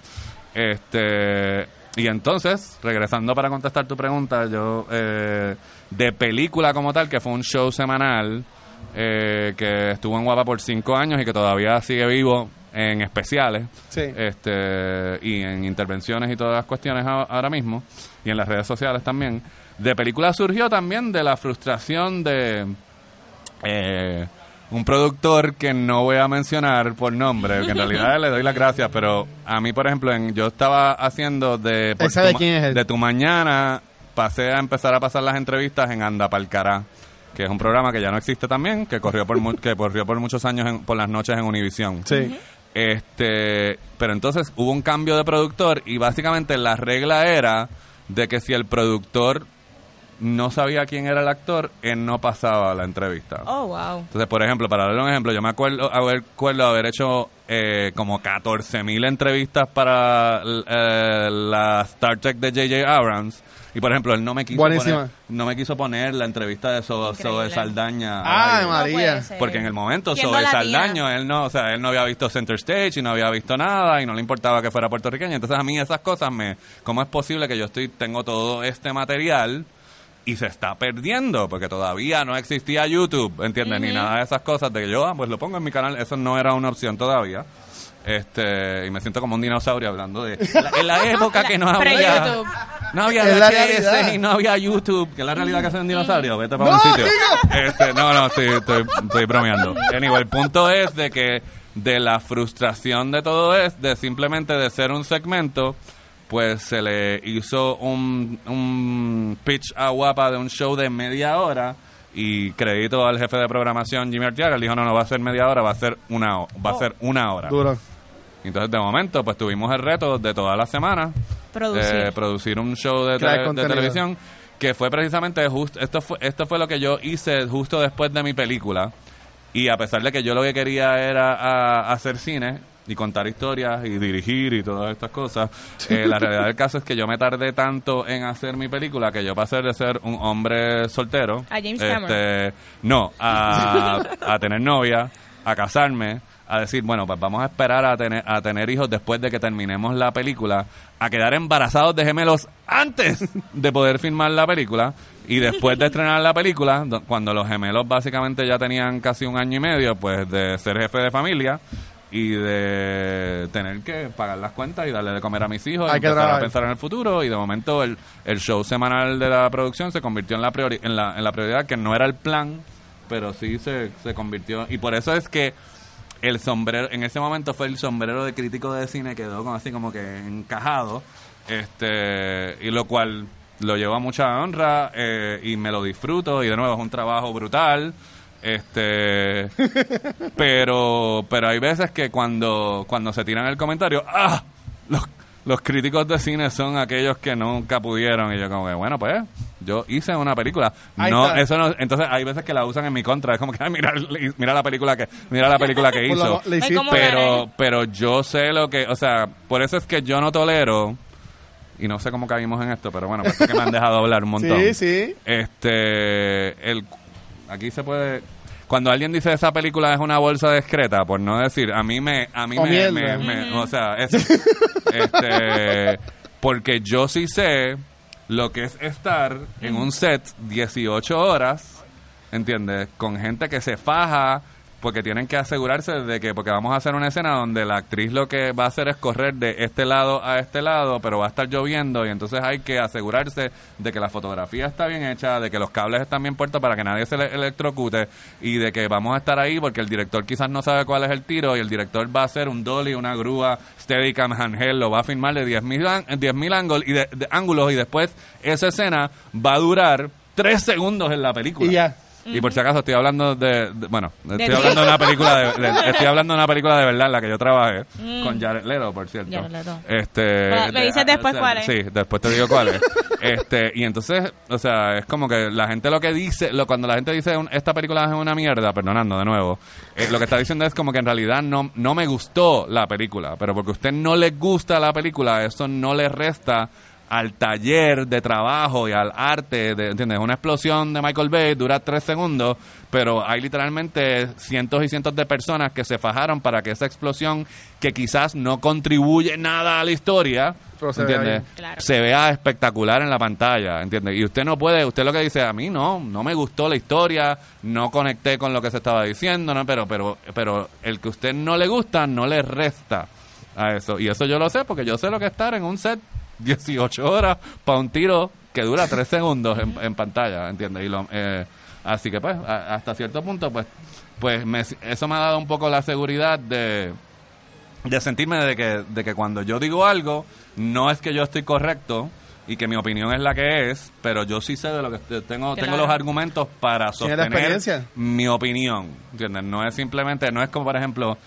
este y entonces regresando para contestar tu pregunta yo eh, de película como tal que fue un show semanal eh, que estuvo en Guapa por cinco años y que todavía sigue vivo en especiales Sí. este y en intervenciones y todas las cuestiones a- ahora mismo y en las redes sociales también de película surgió también de la frustración de eh, un productor que no voy a mencionar por nombre, que en realidad [LAUGHS] le doy las gracias, pero a mí, por ejemplo, en- yo estaba haciendo de... por tu quién es. De tu mañana, pasé a empezar a pasar las entrevistas en Anda Palcará, que es un programa que ya no existe también, que corrió por, mu- que corrió por muchos años en- por las noches en Univisión. Sí. Este, pero entonces hubo un cambio de productor y básicamente la regla era de que si el productor no sabía quién era el actor, él no pasaba la entrevista. Oh, wow. Entonces, por ejemplo, para darle un ejemplo, yo me acuerdo haber, acuerdo haber hecho eh, como 14.000 entrevistas para eh, la Star Trek de J.J. Abrams. Y, por ejemplo, él no me quiso, Buenísima. poner, no me quiso poner la entrevista de So-. Zoe Saldaña. al Ay. María. Porque en el momento latina. Saldaño, él no, o sea, él no había visto Center Stage y no había visto nada y no le importaba que fuera puertorriqueño. Entonces a mí esas cosas me, ¿cómo es posible que yo estoy, tengo todo este material y se está perdiendo? Porque todavía no existía YouTube, ¿entiendes? Ni nada de esas cosas de que yo, ah, pues lo pongo en mi canal, eso no era una opción todavía. Este, y me siento como un dinosaurio hablando de la- en la época que no [LAUGHS] había no había VHS y no había YouTube, que es la realidad que hace un dinosaurio. Vete para un sitio. Este, no, no, sí, estoy, estoy bromeando. Anyway, el punto es de que de la frustración de todo es de simplemente de ser un segmento, pues se le hizo un, un pitch a guapa de un show de media hora y crédito al jefe de programación Jimmy Arteaga, él dijo no, no va a ser media hora, va a ser una, va a ser una hora. Duro. Entonces, de momento, pues tuvimos el reto de toda la semana Producir. eh, producir un show de, televisión que fue precisamente justo esto fue esto fue lo que yo hice justo después de mi película y a pesar de que yo lo que quería era a- hacer cine y contar historias y dirigir y todas estas cosas eh, la realidad del caso es que yo me tardé tanto en hacer mi película que yo pasé de ser un hombre soltero A James este, Cameron. no a, [LAUGHS] a tener novia a casarme a decir, bueno, pues vamos a esperar a tener, a tener hijos después de que terminemos la película, a quedar embarazados de gemelos antes de poder filmar la película y después de estrenar la película, do- cuando los gemelos básicamente ya tenían casi un año y medio, pues de ser jefe de familia y de tener que pagar las cuentas y darle de comer a mis hijos, y Hay que empezar a trabajar. pensar en el futuro y de momento el, el show semanal de la producción se convirtió en la, priori- en la, en la prioridad que no era el plan, pero sí se, se convirtió y por eso es que el sombrero, en ese momento fue el sombrero de crítico de cine, quedó como así como que encajado, este, y lo cual lo llevo a mucha honra eh, y me lo disfruto y de nuevo es un trabajo brutal, este, [LAUGHS] pero, pero hay veces que cuando, cuando se tiran el comentario, ah, los, los críticos de cine son aquellos que nunca pudieron y yo como que bueno pues yo hice una película Ahí no está. eso no entonces hay veces que la usan en mi contra es como que "Ay, mira mira la película que mira la película que [LAUGHS] hizo le Ay, hiciste- ¿cómo pero pero yo sé lo que o sea por eso es que yo no tolero y no sé cómo caímos en esto pero bueno pues es que me han dejado hablar un [LAUGHS] montón. Sí, sí. este el aquí se puede cuando alguien dice esa película es una bolsa discreta por no decir a mí me a mí O me, mierda. me- me- o sea es, [LAUGHS] este porque yo sí sé lo que es estar en un set 18 horas ¿entiendes? Con gente que se faja porque tienen que asegurarse de que, porque vamos a hacer una escena donde la actriz lo que va a hacer es correr de este lado a este lado, pero va a estar lloviendo y entonces hay que asegurarse de que la fotografía está bien hecha, de que los cables están bien puestos para que nadie se le electrocute y de que vamos a estar ahí porque el director quizás no sabe cuál es el tiro y el director va a hacer un dolly, una grúa, Steadicam, handheld, lo va a filmar de 10.000 an- 10.000 ángulos y de- ángulos y después esa escena va a durar tres segundos en la película. Ya. Y por si acaso estoy hablando de, de- bueno, estoy hablando de una película de, de- [LAUGHS] estoy hablando de una película de verdad en la que yo trabajé Mm. con Jared Leto, por cierto. Jared Leto. Este, Me- me dices después o sea, cuál es. Sí, después te digo cuál es. [LAUGHS] Este, y entonces, o sea, es como que la gente lo que dice, lo, cuando la gente dice un- esta película es una mierda, perdonando de nuevo, eh, lo que está diciendo es como que en realidad no, no me gustó la película, pero porque a usted no le gusta la película, eso no le resta al taller de trabajo y al arte, de, ¿entiendes? Una explosión de Michael Bay dura tres segundos, pero hay literalmente cientos y cientos de personas que se fajaron para que esa explosión, que quizás no contribuye nada a la historia, se ¿entiendes? Claro. Se vea espectacular en la pantalla, ¿entiendes? Y usted no puede, usted lo que dice, a mí no, no me gustó la historia, no conecté con lo que se estaba diciendo, ¿no? Pero, pero, pero el que a usted no le gusta, no le resta a eso. Y eso yo lo sé porque yo sé lo que es estar en un set 18 horas para un tiro que dura 3 segundos en, en pantalla, ¿entiendes? Y lo, eh, así que pues, a- hasta cierto punto, pues, pues me- eso me ha dado un poco la seguridad de, de sentirme de que, de que cuando yo digo algo, no es que yo estoy correcto y que mi opinión es la que es, pero yo sí sé de lo que estoy- tengo, tengo los argumentos para sostener mi opinión, ¿entiendes? No es simplemente, no es como por ejemplo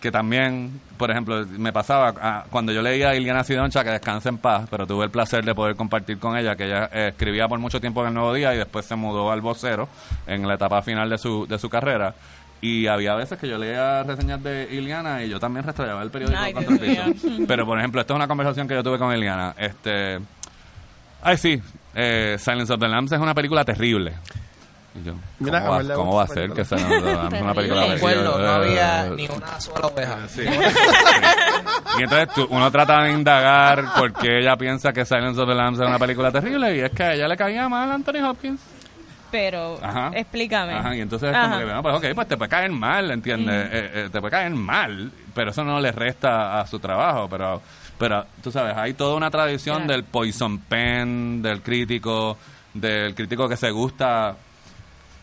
que también, por ejemplo, me pasaba ah, cuando yo leía a Iliana Sidoncha, que descansa en paz, pero tuve el placer de poder compartir con ella, que ella eh, escribía por mucho tiempo en el Nuevo Día y después se mudó al vocero en la etapa final de su, de su carrera. Y había veces que yo leía reseñas de Iliana y yo también rastreaba el periódico Ay, contra el piso. [LAUGHS] Pero, por ejemplo, esta es una conversación que yo tuve con Iliana. Este, ay, sí, eh, Silence of the Lambs es una película terrible. Yo, ¿cómo, va, cómo va a ser que película. Silence of the Lambs es una película Terrible. terrible? Recuerdo, no había Eh, ni una sola oveja. [LAUGHS] Sí. Y entonces tú- uno trata de indagar por qué ella piensa que Silence of the Lambs es una película terrible y es que a ella le caía mal Anthony Hopkins. Pero, Ajá. explícame. Ajá, y entonces es Ajá. como que, bueno, pues ok, pues te puede caer mal, ¿entiendes? Eh, eh, te puede caer mal, pero eso no le resta a su trabajo, pero pero tú sabes, hay toda una tradición Claro. del poison pen, del crítico, del crítico que se gusta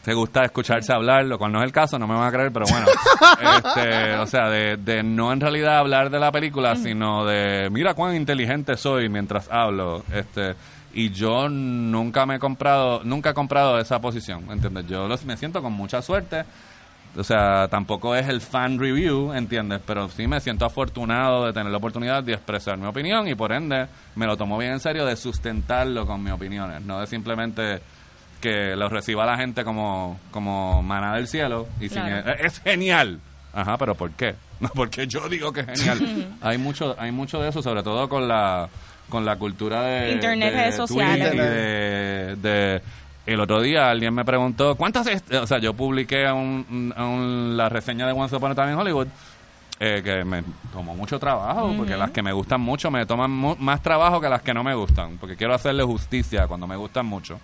se gusta escucharse hablar, lo cual no es el caso, no me van a creer, pero bueno, [LAUGHS] este, o sea, de, de no en realidad hablar de la película, sino de mira cuán inteligente soy mientras hablo, este, y yo nunca me he comprado, nunca he comprado esa posición, ¿entiendes? Yo los- me siento con mucha suerte, o sea, tampoco es el fan review, ¿entiendes? Pero sí me siento afortunado de tener la oportunidad de expresar mi opinión y por ende me lo tomo bien en serio de sustentarlo con mis opiniones, no de simplemente que lo reciba la gente como, como maná del cielo y Claro. eh, es genial. Ajá, pero ¿por qué? [LAUGHS] No, porque yo digo que es genial. [LAUGHS] hay mucho hay mucho de eso, sobre todo con la con la cultura de Internet, de redes sociales. Y de, de- el otro día alguien me preguntó cuántas est- o sea yo publiqué un, un- la reseña de Once Upon a Time in Hollywood eh, que me tomó mucho trabajo porque las que me gustan mucho me toman mu- más trabajo que las que no me gustan porque quiero hacerle justicia cuando me gustan mucho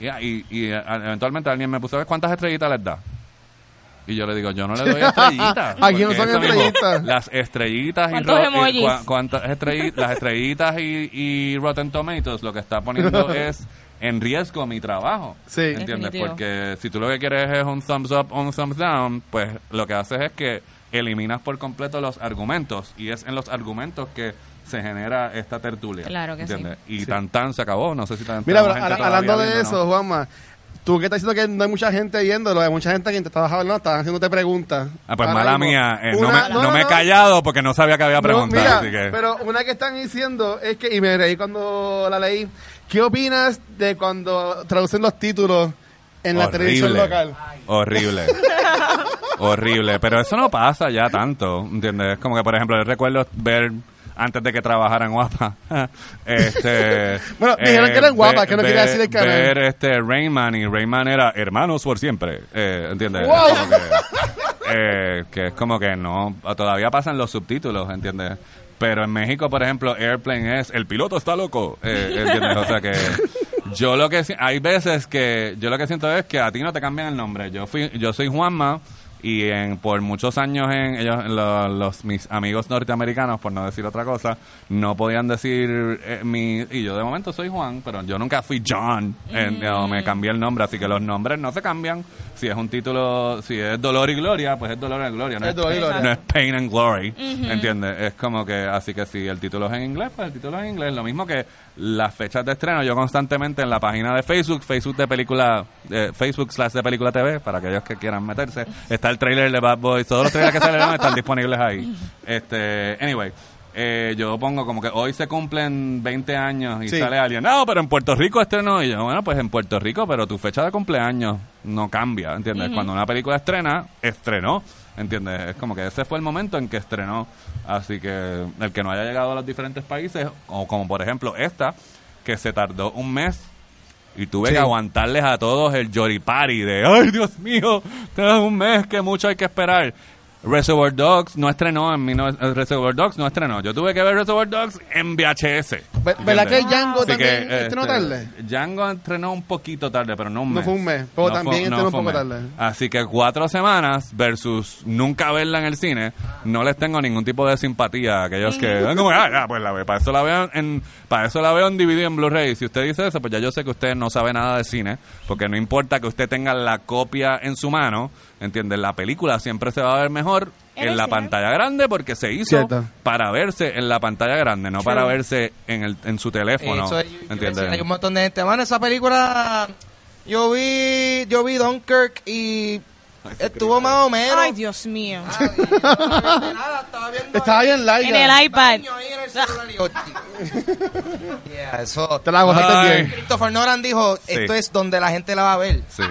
y, y, y, eventualmente alguien me puso cuántas estrellitas les da y yo le digo, yo no le doy estrellitas. [LAUGHS] Aquí no son eso mismo, estrellitas. las estrellitas y, ¿Cuántos ro- y cua- cuántas las estrellitas y, y Rotten Tomatoes lo que está poniendo [LAUGHS] es en riesgo mi trabajo. Sí. ¿Entiendes? Definitivo. Porque si tú lo que quieres es un thumbs up o un thumbs down, pues lo que haces es que eliminas por completo los argumentos y es en los argumentos que se genera esta tertulia. Claro que sí. ¿entiendes? Y tan tan se acabó, no sé si tan Mira, pero gente hablando de viendo, eso, ¿no? Juanma, tú que estás diciendo que no hay mucha gente viéndolo, hay mucha gente que te estabas hablando, estaban haciéndote preguntas. Ah, pues mala mismo. mía, eh, no, me, no me he callado porque no sabía que había No, preguntado, mira, así que... pero una que están diciendo es que, y me reí cuando la leí, ¿qué opinas de cuando traducen los títulos en la televisión local? Horrible. [LAUGHS] Horrible. Pero eso no pasa ya tanto, ¿entiendes? Es como que, por ejemplo, yo recuerdo ver antes de que trabajara en Guapa. [LAUGHS] este, [LAUGHS] Bueno, dijeron que era en Guapa, que no quería decir el canal. Ver este Rayman y Rayman era hermanos por siempre, eh, ¿entiendes? Wow. Que, eh, que es como que no, todavía pasan los subtítulos, ¿entiendes? Pero en México, por ejemplo, Airplane es el piloto está loco, eh, ¿entiendes? O sea que [LAUGHS] yo lo que hay veces que yo lo que siento es que a ti no te cambian el nombre. Yo fui, yo soy Juanma y en por muchos años en ellos lo- los mis amigos norteamericanos por no decir otra cosa no podían decir eh, mi y yo de momento soy Juan pero yo nunca fui John eh, o me cambié el nombre así que los nombres no se cambian si es un título si es Dolor y Gloria pues es Dolor y Gloria no Es es, Dolor y Gloria. no es Pain and Glory ¿entiendes? es como que así que si el título es en inglés pues el título es en inglés lo mismo que las fechas de estreno yo constantemente en la página de Facebook Facebook de película eh, Facebook slash de película TV para aquellos que quieran meterse está el trailer de Bad Boys todos los trailers que salieron están disponibles ahí este anyway eh, yo pongo como que hoy se cumplen 20 años y Sí. sale alguien, no, pero en Puerto Rico estrenó. Y yo, bueno, pues en Puerto Rico, pero tu fecha de cumpleaños no cambia, ¿entiendes? Cuando una película estrena, estrenó, ¿entiendes? Es como que ese fue el momento en que estrenó. Así que el que no haya llegado a los diferentes países, o como por ejemplo esta, que se tardó un mes y tuve Sí. que aguantarles a todos el Yoripari de, ay Dios mío, tenemos un mes que mucho hay que esperar. Reservoir Dogs no estrenó en 19 Reservoir Dogs no estrenó. Yo tuve que ver Reservoir Dogs en VHS. Ve- ¿Verdad que. Django Así también que, estrenó este, tarde? Django estrenó un poquito tarde, pero no un No mes. fue un mes, pero también estrenó un poco tarde. Así que cuatro semanas versus nunca verla en el cine, no les tengo ningún tipo de simpatía a aquellos que... como, [LAUGHS] ah, pues la veo. Para eso la veo en, para eso la veo en DVD en Blu-ray. Si usted dice eso, pues ya yo sé que usted no sabe nada de cine, porque no importa que usted tenga la copia en su mano, ¿entiendes? La película siempre se va a ver mejor En la pantalla grande porque se hizo Cierto. para verse en la pantalla grande, no para verse en el en su teléfono, Eso, yo- yo ¿entiendes? decía, Hay un montón de gente, mano, esa película yo vi yo vi Dunkirk y estuvo más o menos. Ay, Dios mío. [LAUGHS] No nada, estaba viendo Estaba ahí bien larga. En el iPad. baño ahí en el [LAUGHS] celular y yo, Yeah, eso. Te la gozaste Ay. bien. Christopher Nolan dijo, Sí. esto es donde la gente la va a ver. Sí.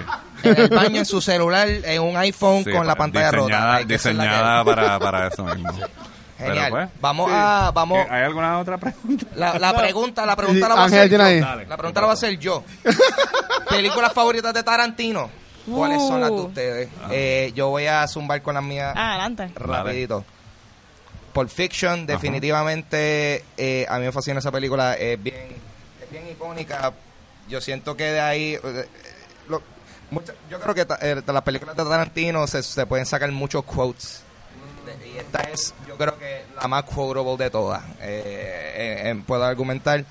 En el baño, en su celular, en un iPhone Sí, con la pantalla diseñada, rota. Diseñada para, para eso mismo. [LAUGHS] Genial. Pero, pues, vamos a, vamos, ¿Hay alguna otra pregunta? la, la pregunta, la Sí, pregunta la voy a hacer yo. Dale. La pregunta la voy a hacer yo. Películas favoritas de Tarantino. ¿Cuáles son las de Uh. ustedes? Eh, yo voy a zumbar con las mías Adelante. rapidito. Pulp Fiction, definitivamente, eh, a mí me fascina esa película, es bien, es bien icónica. Yo siento que de ahí, eh, lo- mucha- yo creo que ta- eh, de las películas de Tarantino se, se pueden sacar muchos quotes. De- Y esta es, yo creo que la más quotable de todas. Eh, eh, eh, puedo argumentar.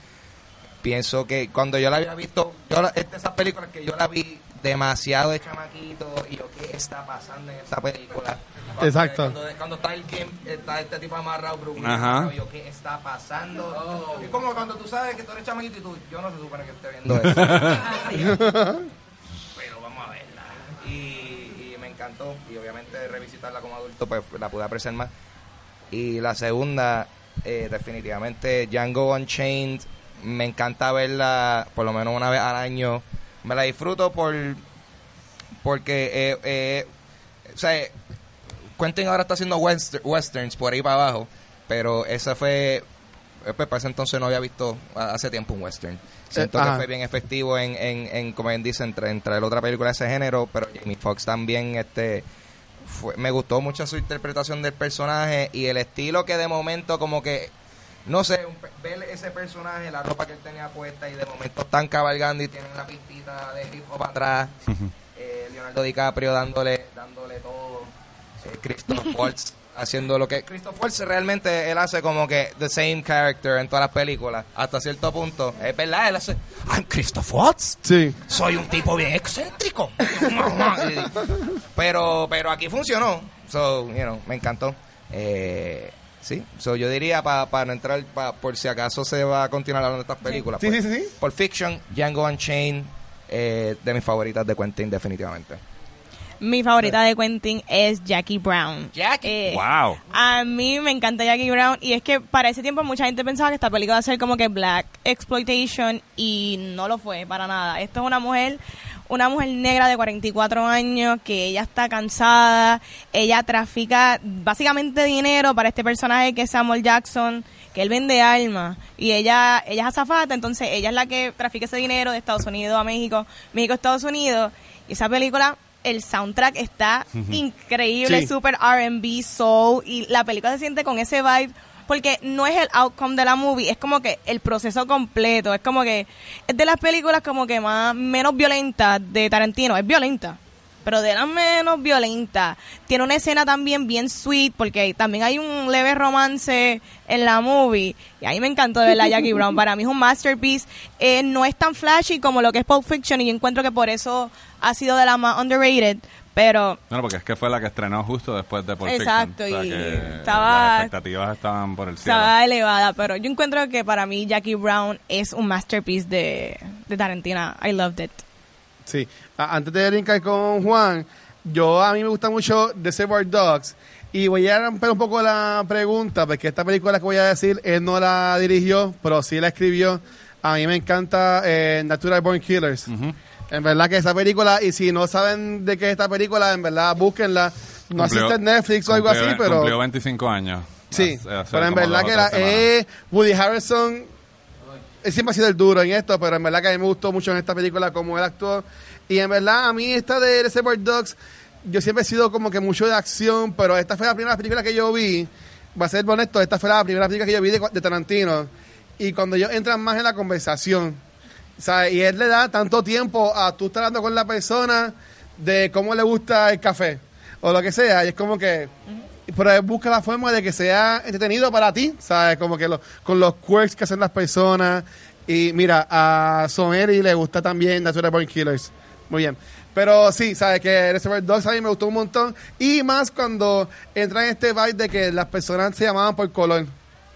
Pienso que cuando yo la había visto, yo la- es de esas películas que yo la vi demasiado de chamaquito y yo, ¿qué está pasando en esta película? Cuando- Exacto. Cuando, cuando está el game, está este tipo amarrado, Willis, Ajá. yo, ¿qué está pasando? Es como cuando tú sabes que tú eres chamaquito y tú, yo no se supone que esté viendo [LAUGHS] esto. Pero vamos a verla. Y, y me encantó. Y obviamente revisitarla como adulto, pues la pude apreciar más. Y la segunda, eh, definitivamente Django Unchained. Me encanta verla por lo menos una vez al año. Me la disfruto por porque eh, eh, o sea, Quentin ahora está haciendo western- westerns por ahí para abajo, pero esa fue eh, pues para ese entonces no había visto hace tiempo un western. Siento Eh, que ajá. fue bien efectivo en, en, en como bien dice, entre, entre otra película de ese género, pero Jamie Foxx también este fue- me gustó mucho su interpretación del personaje y el estilo que de momento como que no sé, un ver ese personaje, la ropa que él tenía puesta y de momento están cabalgando y tienen una pistita de hip hop atrás. eh, Leonardo DiCaprio dándole dándole todo. Eh, Christoph [LAUGHS] Waltz haciendo lo que Christoph Waltz realmente él hace como que the same character en todas las películas hasta cierto punto. Es verdad, él hace I'm Christoph Waltz Sí. soy un tipo bien excéntrico. [LAUGHS] pero pero aquí funcionó. So, you know, me encantó. Eh, sí, so, yo diría para no entrar, pa- por si acaso se va a continuar hablando de estas películas. Sí, pues, sí, sí, sí. Pulp Fiction, Django Unchained, eh, de mis favoritas de Quentin, definitivamente. Mi favorita de Quentin es Jackie Brown. Jackie. Eh, Wow. A mí me encanta Jackie Brown y es que para ese tiempo mucha gente pensaba que esta película iba a ser como que black exploitation y no lo fue para nada. Esto es una mujer, una mujer negra de 44 años que ella está cansada, ella trafica básicamente dinero para este personaje que es Samuel Jackson, que él vende alma y ella ella es azafata, entonces ella es la que trafica ese dinero de Estados Unidos a México, México a Estados Unidos y esa película el soundtrack está increíble, Sí. super R&B, soul y la película se siente con ese vibe porque no es el outcome de la movie, es como que el proceso completo, es como que es de las películas como que más menos violentas de Tarantino, es violenta, pero de las menos violentas. Tiene una escena también bien sweet, porque también hay un leve romance en la movie. Y ahí me encantó de verdad Jackie Brown. Para mí es un masterpiece. Eh, no es tan flashy como lo que es Pulp Fiction, y yo encuentro que por eso ha sido de la más underrated. Pero No, porque es que fue la que estrenó justo después de Pulp Fiction. Exacto, O sea y estaba- Las expectativas estaban por el cielo. estaba elevada. Pero yo encuentro que para mí Jackie Brown es un masterpiece de, de Tarantino. I loved it. Sí. Antes de brincar con Juan, yo a mí me gusta mucho Reservoir Dogs. Y voy a romper un poco la pregunta, porque esta película que voy a decir, él no la dirigió, pero sí la escribió. A mí me encanta eh, Natural Born Killers. Ujú. En verdad que esa película, y si no saben de qué es esta película, en verdad búsquenla. No Cumplió- existe en Netflix o algo así, pero... Cumplió 25 años. Sí, Hace- hace pero en verdad que la, eh, Woody Harrelson él siempre ha sido el duro en esto, pero en verdad que a mí me gustó mucho en esta película como él actuó. Y en verdad a mí esta de Reservoir Dogs, yo siempre he sido como que mucho de acción, pero esta fue la primera película que yo vi, va a ser honesto, esta fue la primera película que yo vi de, de Tarantino. Y cuando ellos entran más en la conversación, Y él le da tanto tiempo a tú estar hablando con la persona de cómo le gusta el café o lo que sea, y es como que pero él busca la forma de que sea entretenido para ti, ¿sabes? Como que lo- con los quirks que hacen las personas. Y mira, a Someri le gusta también Natural Born Killers. Muy bien. Pero sí, ¿sabes? Que Reservoir Dogs a mí me gustó un montón. Y más cuando entra en este vibe de que las personas se llamaban por color.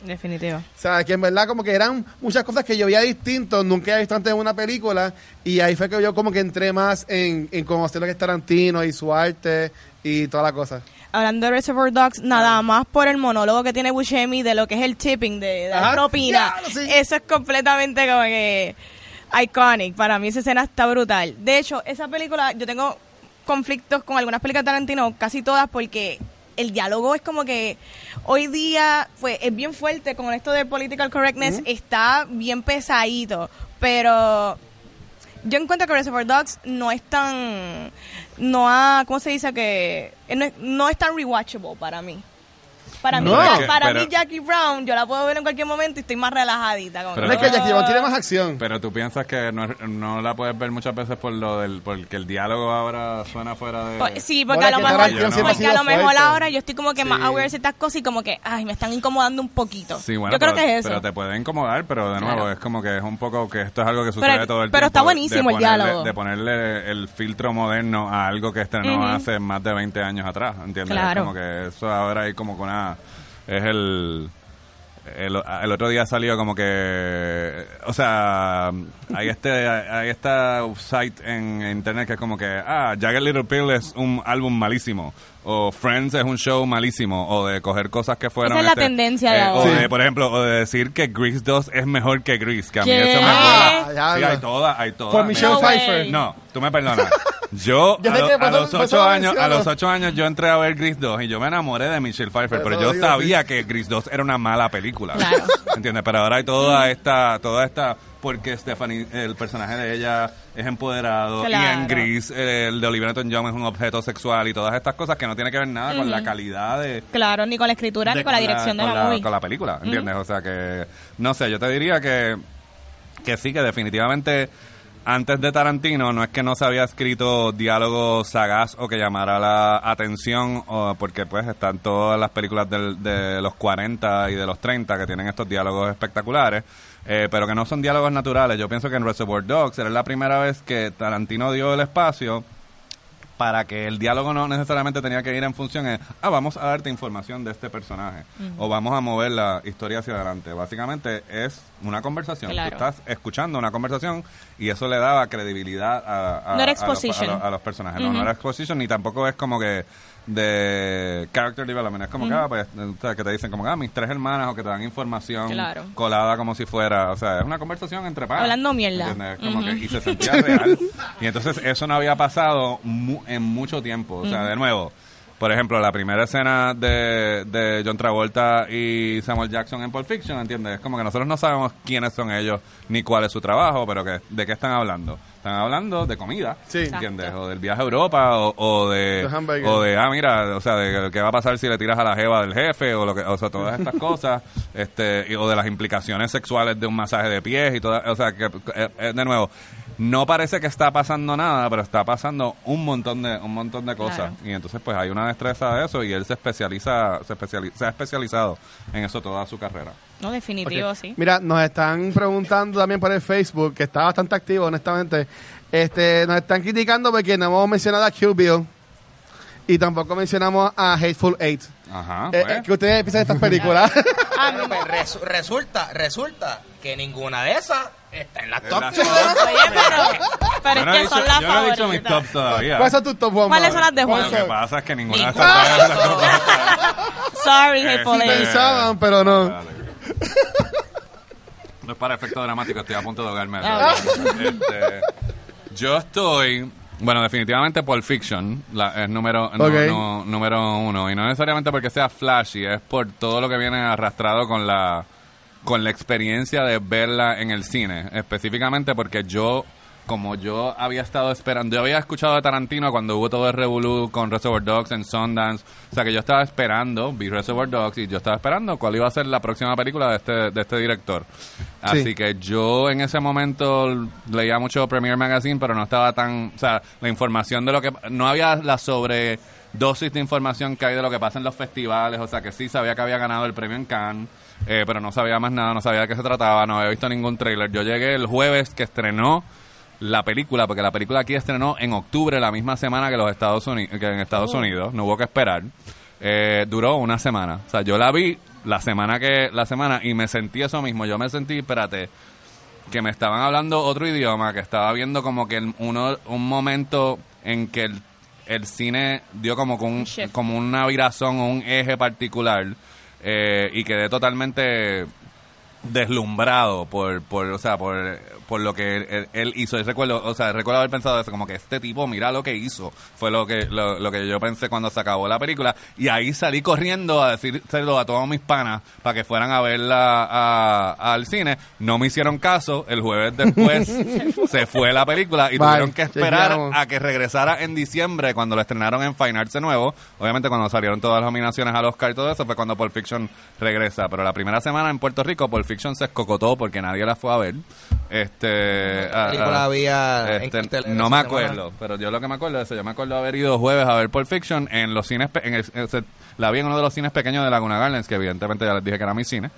Definitivo. O sea, que en verdad como que eran muchas cosas que yo veía distintos, nunca había visto antes en una película, y ahí fue que yo como que entré más en, en conocer lo que es Tarantino y su arte y toda la cosa. Hablando de Reservoir Dogs, nada más por el monólogo que tiene Buscemi de lo que es el tipping, de dar Ajá. propina. Sí. Eso es completamente como que iconic. Para mí esa escena está brutal. De hecho, esa película, yo tengo conflictos con algunas películas de Tarantino, casi todas, porque el diálogo es como que hoy día pues es bien fuerte con esto de political correctness, está bien pesadito, pero yo encuentro que Reservoir Dogs no es tan no ha ¿cómo se dice que no es, no es tan rewatchable para mí para mí No. Es que- para pero- mí Jackie Brown yo la puedo ver en cualquier momento y estoy más relajadita como Pero No es que, Jackie Brown tiene más acción. Pero tú piensas que no, no la puedes ver muchas veces por lo del porque el diálogo ahora suena fuera de Pues, sí, porque a lo mejor, porque a lo mejor ahora yo estoy como que más Sí. aware de ciertas cosas y como que, ay, me están incomodando un poquito. Sí, bueno, yo creo pero, que es eso. pero te puede incomodar, pero de nuevo Claro. es como que es un poco que esto es algo que sucede Pero- todo el pero tiempo. está de- buenísimo el ponerle- diálogo. De ponerle el filtro moderno a algo que estrenó Ujú. hace más de 20 años atrás, ¿entiendes? Claro. Es como que eso ahora hay como que una... Es el... El, el otro día salió como que, o sea, hay este, hay esta site en internet que es como que, ah, Jagged Little Pill es un álbum malísimo, o Friends es un show malísimo, o de coger cosas que fueron. Esa es la este, tendencia de eh, O de, por ejemplo, o de decir que Grease 2 es mejor que Grease, que a mí ¿Qué? eso me Ah, Sí, hay todas, hay todas. Por Mira, Michelle No way. Pfeiffer. no, tú me perdonas. Yo, Yo a, lo- los ocho años, a los ocho años yo entré a ver Grease 2 y yo me enamoré de Michelle Pfeiffer, pero yo digo, sabía que Grease 2 era una mala película. Claro. [LAUGHS] ¿Entiendes? Pero ahora hay toda esta, toda esta, porque Stephanie, el personaje de ella es empoderado y en eh, el de Olivia Newton-John es un objeto sexual y todas estas cosas que no tienen que ver nada con la calidad de, Claro, ni con la escritura ni de- con la dirección de con la, movie. con la película, ¿entiendes? O sea que, no sé, yo te diría que, que sí, que definitivamente antes de Tarantino no es que no se había escrito diálogo sagaz o que llamara la atención, o porque pues están todas las películas de los 40 y de los 30 que tienen estos diálogos espectaculares, eh, pero que no son diálogos naturales. Yo pienso que en Reservoir Dogs era la primera vez que Tarantino dio el espacio para que el diálogo no necesariamente tenía que ir en función de, ah, vamos a darte información de este personaje o vamos a mover la historia hacia adelante. Básicamente es una conversación. Claro. Tú estás escuchando una conversación y eso le daba credibilidad a, a- No era a los- a personajes. No, no era exposition ni tampoco es como que de character development. Es como que, ah, pues, o sea, que te dicen como que, ah, mis tres hermanas o que te dan información Claro. colada como si fuera, o sea, es una conversación entre panas. Hablando mierda. ¿Entiendes? Como que, y se sentía real. [LAUGHS] Y entonces eso no había pasado mu- en mucho tiempo. O sea, de nuevo, por ejemplo, la primera escena de, de John Travolta y Samuel Jackson en Pulp Fiction, ¿entiendes? Es como que nosotros no sabemos quiénes son ellos ni cuál es su trabajo, pero que, de qué están hablando. Están hablando de comida, Sí. ¿entiendes? O del viaje a Europa, o, o de, o de, ah, mira, o sea, de qué va a pasar si le tiras a la jeva del jefe, o lo que, o sea, todas estas [LAUGHS] cosas, este, y- o de las implicaciones sexuales de un masaje de pies y todas, o sea, que, eh, eh, de nuevo, no parece que está pasando nada, pero está pasando un montón de un montón de cosas. Claro. Y entonces pues hay una destreza de eso y él se especializa, se, especiali- se ha especializado en eso toda su carrera. No, definitivo, sí. Mira, nos están preguntando también por el Facebook, que está bastante activo, honestamente. Este, nos están criticando porque no hemos mencionado a Kill Bill y tampoco mencionamos a Hateful Eight. Ajá. Eh, pues. eh, ¿Qué ustedes piensan de estas películas? [LAUGHS] Ah, Pero, pues, resu- resulta, resulta que ninguna de esas está en la En top la [LAUGHS] 10. top. Oye, pero, es que dicho, son las yo no he dicho mis tops todavía. ¿Cuáles son tus top one? ¿Cuáles son las de Juan? Lo que pasa es que ninguna de estas es la top. Sorry, Eh, Hateful Eight. Pensaban, pero no. Dale. No es para efecto dramático, estoy a punto de ahogarme. Ah, Este, yo estoy, bueno, definitivamente Pulp Fiction, la, es número, nu- Ok. nu- número uno. Y no necesariamente porque sea flashy, es por todo lo que viene arrastrado con la, con la experiencia de verla en el cine. Específicamente porque yo, como yo había estado esperando, yo había escuchado de Tarantino cuando hubo todo el revolú con Reservoir Dogs en Sundance. O sea que yo estaba esperando, vi Reservoir Dogs y yo estaba esperando cuál iba a ser la próxima película de este, de este director. Así Sí. que yo en ese momento leía mucho Premiere Magazine, pero no estaba tan, o sea, la información de lo que, no había la sobredosis de información que hay de lo que pasa en los festivales, o sea que sí sabía que había ganado el premio en Cannes, eh, pero no sabía más nada, no sabía de qué se trataba, no había visto ningún trailer. Yo llegué el jueves que estrenó la película, porque la película aquí estrenó en octubre, la misma semana que los Estados Unidos, que en Estados Unidos, no hubo que esperar. Eh, duró una semana. O sea, yo la vi la semana que la semana y me sentí eso mismo. Yo me sentí, espérate, que me estaban hablando otro idioma, que estaba viendo como que el- uno un momento en que el, el cine dio como con un- como una virazón o un eje particular eh, y quedé totalmente deslumbrado por, por o sea, por, por lo que él, él hizo. Y recuerdo, o sea, recuerdo haber pensado eso, como que este tipo, mira lo que hizo. Fue lo que, lo, lo que yo pensé cuando se acabó la película. Y ahí salí corriendo a decírselo a todos mis panas para que fueran a verla a- al cine. No me hicieron caso. El jueves después [LAUGHS] se fue la película y Bye. tuvieron que esperar Chequeamos. a que regresara en diciembre cuando lo estrenaron en Fine Arts de nuevo. Obviamente cuando salieron todas las nominaciones al Oscar y todo eso fue cuando Pulp Fiction regresa. Pero la primera semana en Puerto Rico Pulp Fiction se escocotó porque nadie la fue a ver. Este, La película había en este, no me semana. acuerdo, pero yo lo que me acuerdo de eso, yo me acuerdo haber ido jueves a ver Pulp Fiction en los cines, en el- en la vi en uno de los cines pequeños de Laguna Gardens, que evidentemente ya les dije que era mi cine.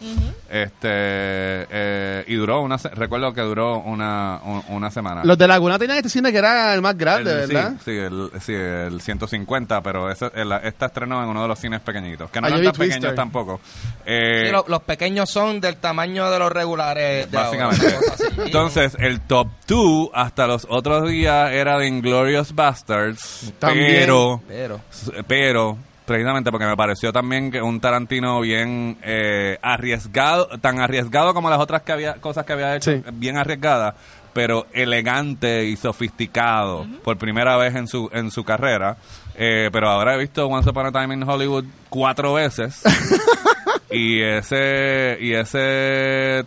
Este, eh, y duró una, recuerdo que duró una, un- una semana. Los de Laguna tenían este cine que era el más grande, El- sí, ¿verdad? Sí, el, sí, el 150, pero ese, el- esta estrenó en uno de los cines pequeñitos, que no Ah, eran tan pequeños tampoco. Eh, Sí, lo- los pequeños son del tamaño de los regulares. De ahora, Básicamente. así. Entonces, el top 2 hasta los otros días era de Inglorious Bastards. También. Pero, Pero. pero, precisamente porque me pareció también que un Tarantino bien eh, arriesgado, tan arriesgado como las otras que había, cosas que había hecho, Sí. bien arriesgada, pero elegante y sofisticado por primera vez en su, en su carrera. Eh, pero ahora he visto Once Upon a Time in Hollywood cuatro veces. [LAUGHS] y ese, y ese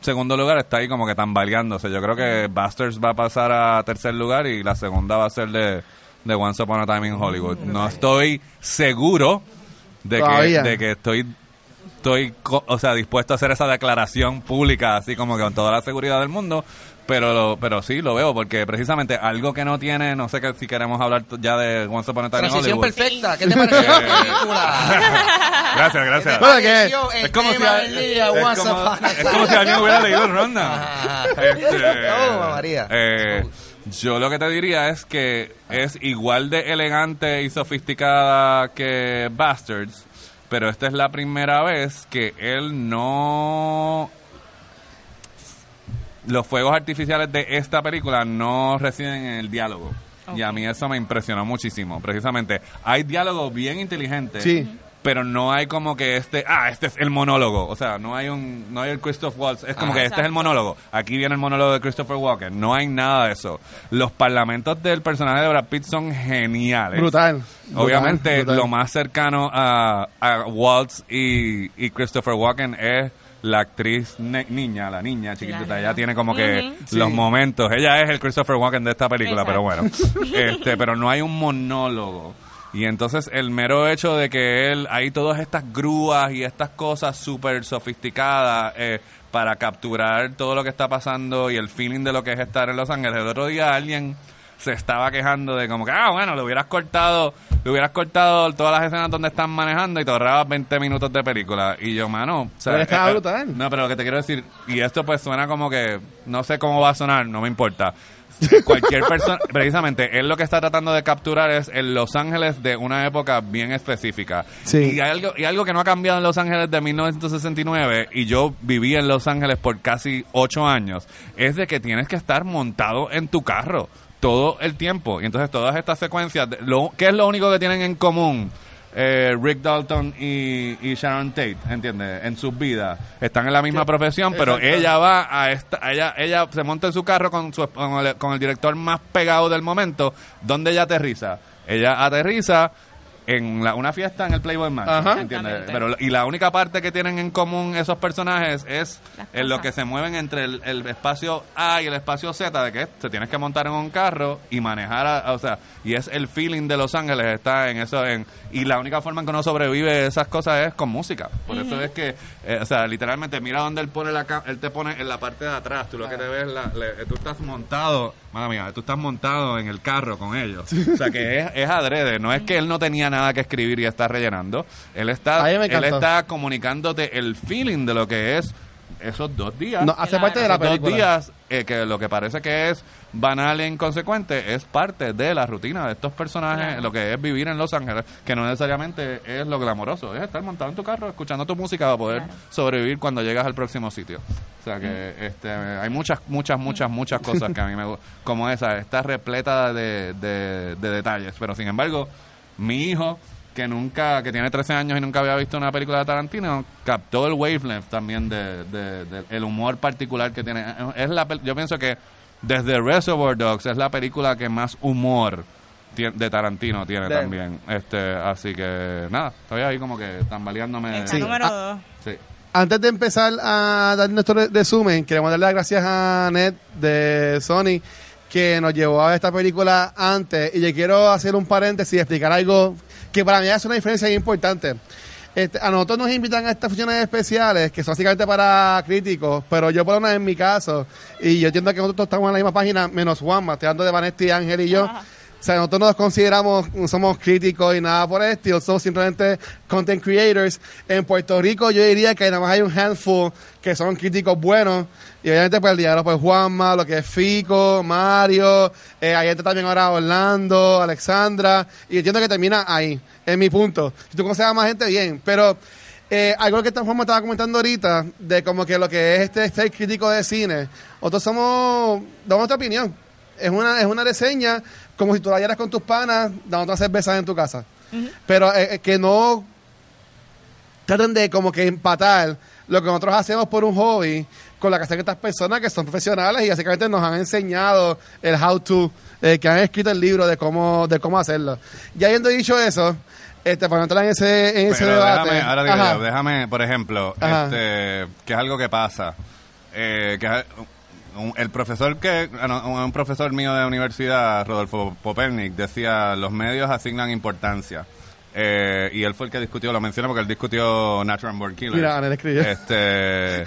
segundo lugar está ahí como que tambaleándose. Yo creo que Bastards va a pasar a tercer lugar y la segunda va a ser de, de Once Upon a Time in Hollywood. No estoy seguro de que, de que estoy estoy co- o sea dispuesto a hacer esa declaración pública así como que con toda la seguridad del mundo pero lo- pero sí lo veo porque precisamente algo que no tiene no sé que si queremos hablar ya de Once Upon a Time Transición Hollywood perfecta. ¿Qué [LAUGHS] te pareció la Eh, película? [LAUGHS] gracias gracias Bueno, el es como si a- día, es Once como- Upon a es como si alguien hubiera leído Ronda. [LAUGHS] Este, Oh, María. eh, yo lo que te diría es que es igual de elegante y sofisticada que Bastards, pero esta es la primera vez que él no... Los fuegos artificiales de esta película no residen en el diálogo. Y a mí eso me impresionó muchísimo. Precisamente, hay diálogo bien inteligente. Sí. Pero no hay como que este, ah, este es el monólogo. O sea, no hay un, no hay el Christoph Waltz. Es como que este es el monólogo. Aquí viene el monólogo de Christopher Walken. No hay nada de eso. Los parlamentos del personaje de Brad Pitt son geniales. Brutal. Obviamente, Brutal, brutal. lo más cercano a, a Waltz y, y Christopher Walken es la actriz niña, la niña chiquitita. Claro. Ella tiene como que los Sí. momentos. Ella es el Christopher Walken de esta película, pero bueno. [LAUGHS] este, pero no hay un monólogo. Y entonces el mero hecho de que él, hay todas estas grúas y estas cosas súper sofisticadas eh, para capturar todo lo que está pasando y el feeling de lo que es estar en Los Ángeles. El otro día alguien se estaba quejando de como que, ah, bueno, le hubieras cortado, le hubieras cortado todas las escenas donde están manejando y te ahorrabas 20 minutos de película. Y yo, mano, o sea, Pero estaba eh, eh, brutal. No, pero lo que te quiero decir, y esto pues suena como que, no sé cómo va a sonar, no me importa. Cualquier persona, precisamente, él lo que está tratando de capturar es el Los Ángeles de una época bien específica. Sí. Y hay algo, y algo que no ha cambiado en Los Ángeles de 1969, y yo viví en Los Ángeles por casi ocho años, es de que tienes que estar montado en tu carro todo el tiempo. Y entonces todas estas secuencias, lo, ¿qué es lo único que tienen en común? Eh, Rick Dalton y, y Sharon Tate, ¿entiendes? En sus vidas. Están en la misma profesión, pero Exacto. ella va a esta, ella, ella se monta en su carro con, su, con, el, con el director más pegado del momento, donde ella aterriza. Ella aterriza en la- una fiesta en el Playboy Mansion, Ajá. ¿entiendes? Pero, y la única parte que tienen en común esos personajes es en lo que se mueven entre el, el espacio A y el espacio Z, de que te tienes que montar en un carro y manejar, a- o sea, y es el feeling de Los Ángeles, está en eso, en, y la única forma en que uno sobrevive a esas cosas es con música. Por eso es que, eh, o sea, literalmente, mira donde él pone la él te pone en la parte de atrás, tú lo que te ves, la, le- tú estás montado, mala mía, tú estás montado en el carro con ellos. O sea, que es, es adrede, no es que él no tenía nada que escribir y está rellenando, él está, él está comunicándote el feeling de lo que es esos dos días. No, hace Claro. parte de la Esos dos película. días, eh, que lo que parece que es banal e inconsecuente, es parte de la rutina de estos personajes, Claro. lo que es vivir en Los Ángeles, que no necesariamente es lo glamoroso, es estar montado en tu carro, escuchando tu música para poder Claro. sobrevivir cuando llegas al próximo sitio. O sea que este, hay muchas, muchas, muchas, muchas cosas que a mí me gustan, como esa, está repleta de, de, de detalles, pero sin embargo, mi hijo que nunca, que tiene 13 años y nunca había visto una película de Tarantino, captó el wavelength también de, de- de- el humor particular que tiene. Es la, yo pienso que desde Reservoir Dogs es la película que más humor de Tarantino tiene también. Este, así que nada, estoy ahí como que tambaleándome. Está Sí. número Ah, dos. Sí. Antes de empezar a dar nuestro re- resumen, queremos darle las gracias a Ned de Sony que nos llevó a esta película antes. Y yo quiero hacer un paréntesis y explicar algo que para mí hace una diferencia importante. Este, a nosotros nos invitan a estas funciones especiales que son básicamente para críticos, pero yo por lo menos en mi caso, y yo entiendo que nosotros estamos en la misma página, menos Juanma, estoy hablando de Vanetti, Ángel y yo. O sea, nosotros no nos consideramos, no somos críticos y nada por el estilo, somos simplemente content creators. En Puerto Rico yo diría que nada más hay un handful que son críticos buenos. Y obviamente pues el diálogo pues Juanma, lo que es Fico, Mario, eh, hay también ahora Orlando, Alexandra. Y entiendo que termina ahí, es mi punto. Si tú conoces a más gente, bien. Pero eh, algo que Juanma estaba comentando ahorita, de como que lo que es este ser crítico de cine, nosotros somos, damos nuestra opinión. Es una, es una reseña como si tú la hallaras con tus panas dando otra cerveza en tu casa. Pero eh, eh, que no traten de como que empatar lo que nosotros hacemos por un hobby con la que hacen estas personas que son profesionales y básicamente nos han enseñado el how to, eh, que han escrito el libro de cómo, de cómo hacerlo. Ya habiendo dicho eso, este, para no entrar en ese, en ese debate. déjame, ahora digo yo, déjame, por ejemplo, Ajá. este, que es algo que pasa, eh, que es un- el profesor que, un, profesor mío de universidad, Rodolfo Popelnik, decía, los medios asignan importancia. Eh, y él fue el que discutió, lo menciono porque él discutió Natural Born Killers. Mira, escribió. Este,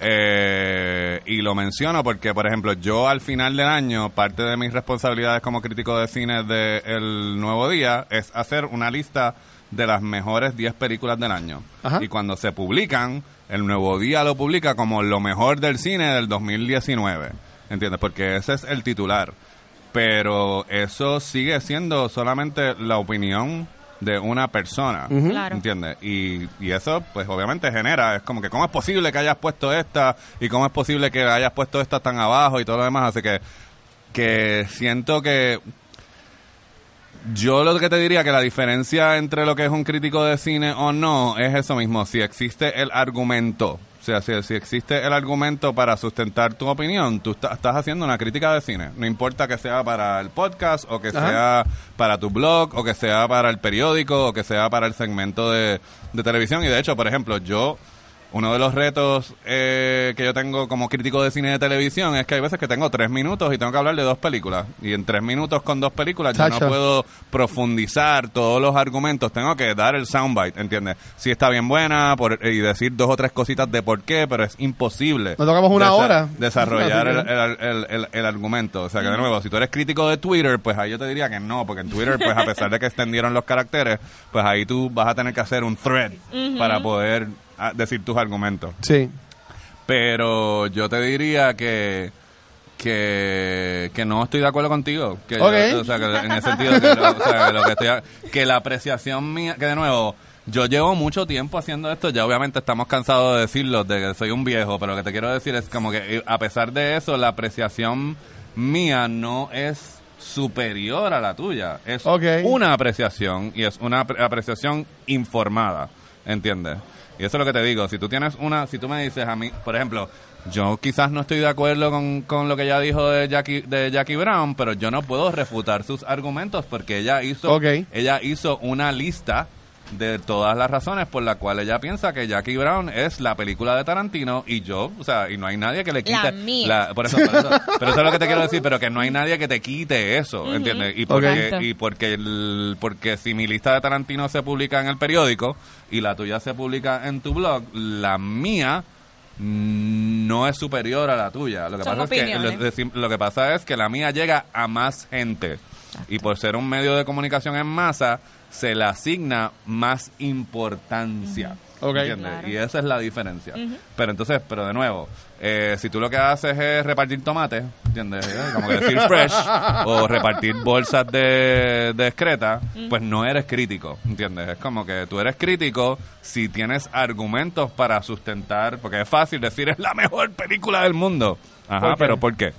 eh, y lo menciono porque, por ejemplo, yo al final del año, parte de mis responsabilidades como crítico de cine de El Nuevo Día es hacer una lista de las mejores 10 películas del año. Ajá. Y cuando se publican, El Nuevo Día lo publica como lo mejor del cine del 2019. ¿Entiendes? Porque ese es el titular. Pero eso sigue siendo solamente la opinión de una persona. Claro. ¿Entiendes? Y, y eso, pues obviamente genera, es como que, ¿cómo es posible que hayas puesto esta? ¿Y cómo es posible que hayas puesto esta tan abajo y todo lo demás? Así que, que siento que yo lo que te diría que la diferencia entre lo que es un crítico de cine o no es eso mismo, si existe el argumento, o sea, si, si existe el argumento para sustentar tu opinión, tú está- estás haciendo una crítica de cine, no importa que sea para el podcast o que Ajá. sea para tu blog o que sea para el periódico o que sea para el segmento de, de televisión. Y de hecho, por ejemplo, yo uno de los retos eh, que yo tengo como crítico de cine de televisión es que hay veces que tengo tres minutos y tengo que hablar de dos películas. Y en tres minutos con dos películas yo no Chacho. puedo profundizar todos los argumentos. Tengo que dar el soundbite, ¿entiendes? Si está bien buena por, y decir dos o tres cositas de por qué, pero es imposible. Nos tocamos una desa- hora. Desarrollar el- el- el- el argumento. O sea, que de nuevo, si tú eres crítico de Twitter, pues ahí yo te diría que no, porque en Twitter, pues a pesar de que extendieron los caracteres, pues ahí tú vas a tener que hacer un thread para poder decir tus argumentos. Sí. Pero yo te diría que que, que no estoy de acuerdo contigo. Que yo- o sea, que en el sentido que, lo, o sea, que lo que, estoy a- que la apreciación mía, que de nuevo, yo llevo mucho tiempo haciendo esto, ya obviamente estamos cansados de decirlo, de que soy un viejo, pero lo que te quiero decir es como que eh, a pesar de eso, la apreciación mía no es superior a la tuya. Es una apreciación y es una apre- apreciación informada, ¿entiendes? Y eso es lo que te digo, si tú tienes una, si tú me dices a mí, por ejemplo, yo quizás no estoy de acuerdo con, con lo que ella dijo de Jackie, de Jackie Brown, pero yo no puedo refutar sus argumentos porque ella hizo, ella hizo una lista de todas las razones por las cuales ella piensa que Jackie Brown es la película de Tarantino y yo, o sea, y no hay nadie que le quite La mía. la- por eso, por eso- [LAUGHS] pero eso es lo que te quiero decir, pero que no hay nadie que te quite eso, ¿entiendes? Y porque, y porque, el- porque si mi lista de Tarantino se publica en el periódico y la tuya se publica en tu blog, la mía no es superior a la tuya. Lo que, Son pasa es que, lo que pasa es que la mía llega a más gente y por ser un medio de comunicación en masa se le asigna más importancia. Ok. ¿entiendes? Claro. Y esa es la diferencia. Pero entonces, pero de nuevo, eh, si tú lo que haces es repartir tomates, ¿entiendes? Eh, Como que decir fresh [LAUGHS] o repartir bolsas de, de excreta, pues no eres crítico, ¿entiendes? Es como que tú eres crítico si tienes argumentos para sustentar, porque es fácil decir es la mejor película del mundo. Ajá, pero ¿por qué?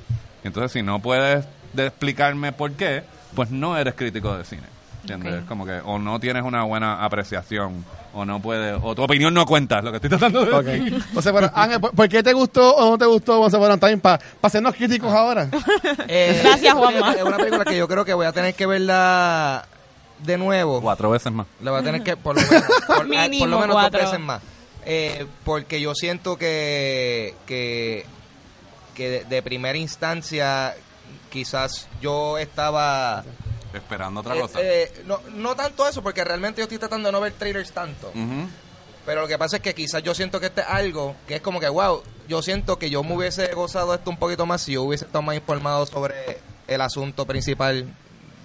Entonces, si no puedes de explicarme por qué, pues no eres crítico de cine. ¿Entiendes? Como que o no tienes una buena apreciación o no puedes, o tu opinión no cuenta, es lo que estoy tratando de Ok. decir. O sea, pero Ángel, ¿por, por qué te gustó o no te gustó Upon a Time? Para hacernos críticos ahora. [LAUGHS] Eh, Gracias, Juanma. Es una película que yo creo que voy a tener que verla de nuevo. Cuatro veces más. La voy a tener que, por lo menos, por, [LAUGHS] ah, Mínimo por lo menos cuatro. dos veces más. Eh, porque yo siento que, que, que de, de primera instancia quizás yo estaba... Esperando otra eh, cosa. eh, no, no tanto eso, porque realmente yo estoy tratando de no ver trailers tanto. Pero lo que pasa es que quizás yo siento que este es algo que es como que, wow, yo siento que yo me hubiese gozado esto un poquito más si yo hubiese estado más informado sobre el asunto principal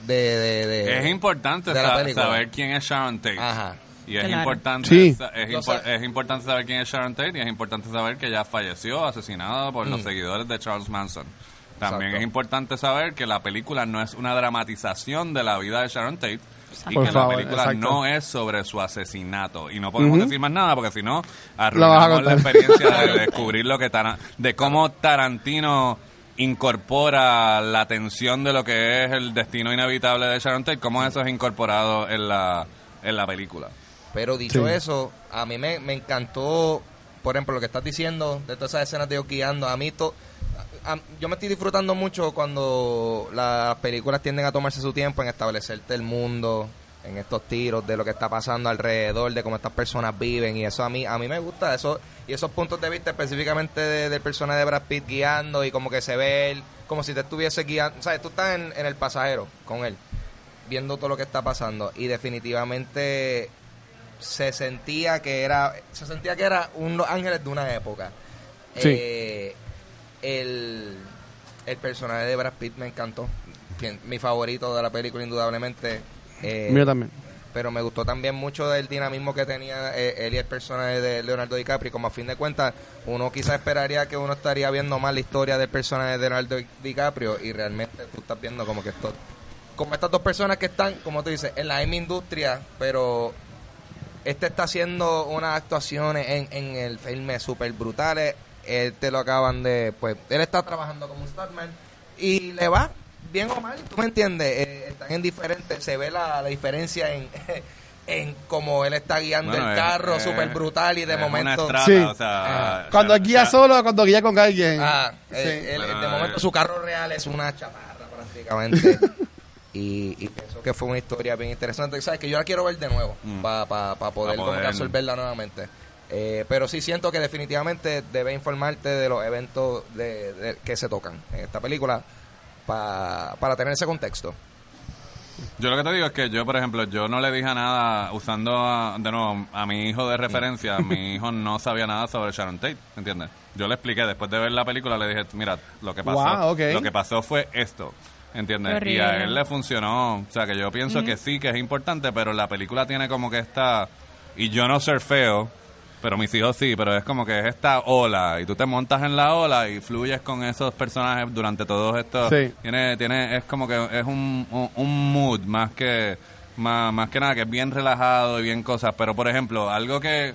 de... de, de- Es importante de la sa- película. saber quién es Sharon Tate. Ajá. Y es Claro. importante, Sí. es, sé. es importante saber quién es Sharon Tate y es importante saber que ella falleció asesinada por los Mm. seguidores de Charles Manson. También Exacto. es importante saber que la película no es una dramatización de la vida de Sharon Tate y Por que favor, la película exacto. no es sobre su asesinato. Y no podemos decir más nada porque si no arruinamos la experiencia de [LAUGHS] descubrir lo que Tara- de cómo Tarantino incorpora la tensión de lo que es el destino inevitable de Sharon Tate, cómo eso es incorporado en la, en la película. Pero dicho Sí. eso, a mí me, me encantó, por ejemplo, lo que estás diciendo de todas esas escenas de ellos guiando. A mí, to- a- yo me estoy disfrutando mucho cuando las películas tienden a tomarse su tiempo en establecerte el mundo, en estos tiros, de lo que está pasando alrededor, de cómo estas personas viven. Y eso a mí, a mí me gusta, eso y esos puntos de vista específicamente de- del personaje de Brad Pitt guiando y como que se ve él, como si te estuviese guiando. ¿Sabes? Tú estás en, en el pasajero con él viendo todo lo que está pasando y definitivamente se sentía que era se sentía que era un Los Ángeles de una época Sí. Eh, el, el personaje de Brad Pitt me encantó Quien- mi favorito de la película indudablemente Eh, Mío también. pero me gustó también mucho del dinamismo que tenía eh, él y el personaje de Leonardo DiCaprio. Como a fin de cuentas, uno quizás esperaría que uno estaría viendo más la historia del personaje de Leonardo DiCaprio y realmente tú estás viendo como que esto, como estas dos personas que están, como tú dices, en la misma industria, pero este está haciendo unas actuaciones en, en el filme súper brutales. Él te lo acaban de, pues, él está trabajando como un stuntman y le va bien o mal, ¿tú me entiendes? Eh, están en diferentes, se ve la, la diferencia en, [LAUGHS] en cómo él está guiando Bueno, el carro es- súper brutal y de es una momento... estrada, Sí. o sea, Ah. Cuando guía solo o cuando guía con alguien. Ah, Sí. eh, él- de momento eh, su carro real es una chaparra prácticamente. [LAUGHS] y, y pienso que fue una historia bien interesante. ¿Sabes? Que yo la quiero ver de nuevo Mm. para poder, Pa' como que poder- absorberla nuevamente. Eh, pero sí siento que definitivamente debe informarte de los eventos de, de- que se tocan en esta película pa- para tener ese contexto. Yo lo que te digo es que yo, por ejemplo, yo no le dije nada usando a- de nuevo a mi hijo de referencia. mi hijo no sabía nada sobre Sharon Tate, ¿entiendes? Yo le expliqué después de ver la película, le dije, mira, lo que pasó, Wow, lo que pasó fue esto. ¿Entiendes? Y a él le funcionó. O sea, que yo pienso que sí, que es importante, pero la película tiene como que esta... Y yo no ser feo, pero mis hijos sí, pero es como que es esta ola y tú te montas en la ola y fluyes con esos personajes durante todos estos... Sí. Tiene, tiene, es como que es un, un, un mood más que, más, más que nada que es bien relajado y bien cosas. Pero por ejemplo, algo que,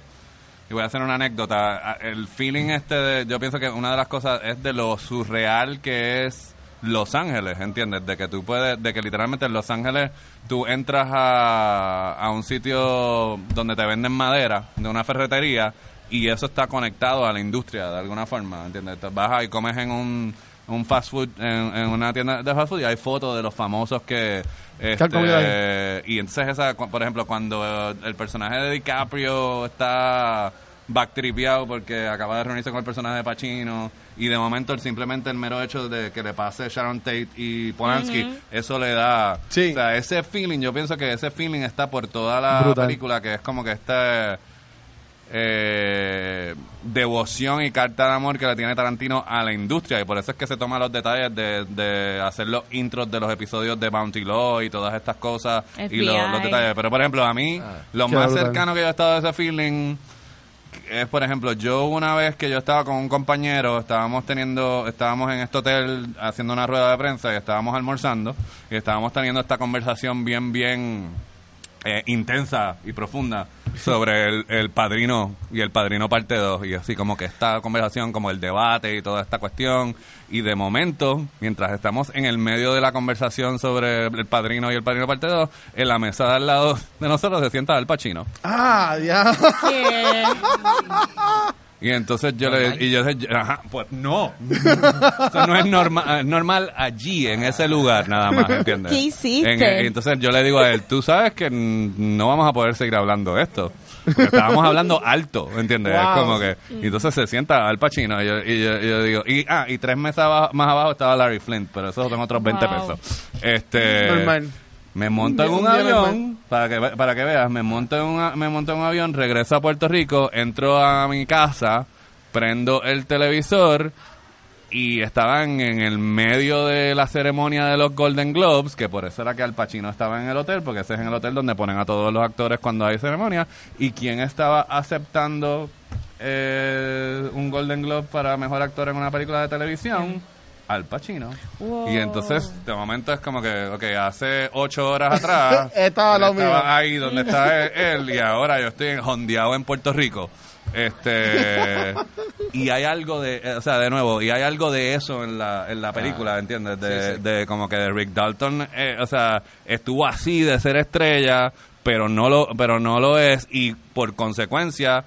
y voy a hacer una anécdota, el feeling este de, yo pienso que una de las cosas es de lo surreal que es Los Ángeles, ¿entiendes? De que tú puedes, de que literalmente en Los Ángeles tú entras a, a un sitio donde te venden madera, de una ferretería, y eso está conectado a la industria de alguna forma, ¿entiendes? Te vas y comes en un, un fast food, en, en una tienda de fast food y hay fotos de los famosos que... Este, y entonces, esa, por ejemplo, cuando el personaje de DiCaprio está backtripeado porque acaba de reunirse con el personaje de Pacino y de momento el, simplemente el mero hecho de que le pase Sharon Tate y Polanski, eso le da... Sí. O sea, ese feeling, yo pienso que ese feeling está por toda la Brutal. película, que es como que este eh, devoción y carta de amor que le tiene Tarantino a la industria y por eso es que se toma los detalles de, de hacer los intros de los episodios de Bounty Law y todas estas cosas y los, detalles pero por ejemplo a mí lo Qué más brutal. cercano que yo he estado a ese feeling es por ejemplo yo una vez que yo estaba con un compañero estábamos teniendo estábamos en este hotel haciendo una rueda de prensa y estábamos almorzando y estábamos teniendo esta conversación bien bien eh, intensa y profunda sobre el, el padrino y el padrino parte 2 y así como que esta conversación como el debate y toda esta cuestión. Y de momento mientras estamos en el medio de la conversación sobre el padrino y el padrino parte 2 en la mesa de al lado de nosotros se sienta el pachino Ah, ya. Y entonces yo le y yo le- ajá, pues no [LAUGHS] eso no es normal es normal allí en ese lugar nada más ¿entiendes? ¿Qué hiciste? En- entonces yo le digo a él tú sabes que no vamos a poder seguir hablando de esto Porque estábamos hablando alto ¿entiendes? Wow. es como que y entonces se sienta al Pacino y yo, y yo- y yo digo y ah y tres meses abajo- más abajo estaba Larry Flint pero esos son otros 20 Wow. pesos este Normal. Me monto en Un avión, para que, para que veas, me monto, en un, a- me monto en un avión, regreso a Puerto Rico, entro a mi casa, prendo el televisor y estaban en el medio de la ceremonia de los Golden Globes, que por eso era que Al Pacino estaba en el hotel, porque ese es en el hotel donde ponen a todos los actores cuando hay ceremonia, y quién estaba aceptando eh, un Golden Globe para mejor actor en una película de televisión. Al Pacino. Wow. Y entonces, de momento es como que, ok, hace ocho horas atrás. [LAUGHS] Estaba lo estaba mío. ahí donde está él, él, y ahora yo estoy jondeado en Puerto Rico. Este. [LAUGHS] y hay algo de. eh, O sea, de nuevo, y hay algo de eso en la, en la película, ¿entiendes? De, sí, sí. de como que de Rick Dalton, eh, o sea, estuvo así de ser estrella, pero no lo, pero no lo es, y por consecuencia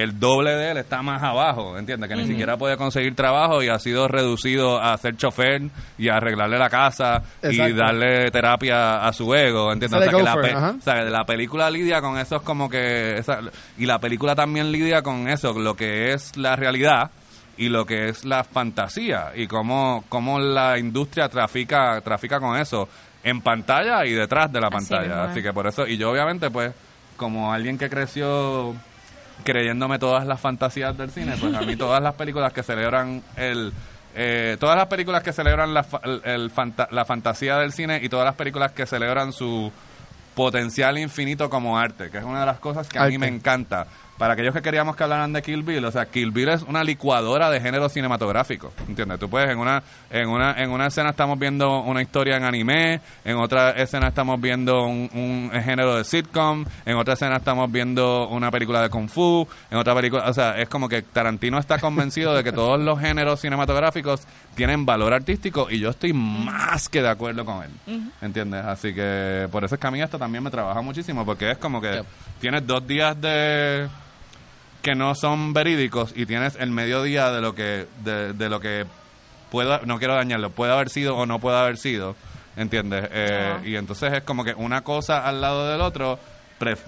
el doble de él está más abajo, ¿entiendes? Que ni siquiera puede conseguir trabajo y ha sido reducido a ser chofer y a arreglarle la casa y darle terapia a su ego, ¿entiendes? O sea, que la, o sea, película lidia con eso es como que... esa- y la película también lidia con eso, lo que es la realidad y lo que es la fantasía y cómo, cómo la industria trafica, trafica con eso en pantalla y detrás de la Así pantalla. Así que por eso, y yo obviamente pues como alguien que creció creyéndome todas las fantasías del cine, pues a mí todas las películas que celebran el... eh, todas las películas que celebran la, el- el fanta- la fantasía del cine y todas las películas que celebran su potencial infinito como arte, que es una de las cosas que a mí me encanta. Para aquellos que queríamos que hablaran de Kill Bill, o sea, Kill Bill es una licuadora de género cinematográfico, ¿entiendes? Tú puedes en una en una en una escena estamos viendo una historia en anime, en otra escena estamos viendo un, un género de sitcom, en otra escena estamos viendo una película de kung fu, en otra película, o sea, es como que Tarantino está convencido de que todos los géneros cinematográficos tienen valor artístico y yo estoy más que de acuerdo con él, ¿entiendes? Así que por eso es que a mí esto también me trabaja muchísimo porque es como que Yep. tienes dos días de que no son verídicos y tienes el mediodía de lo que de, de lo que pueda no quiero dañarlo puede haber sido o no puede haber sido entiendes Eh, y entonces es como que una cosa al lado del otro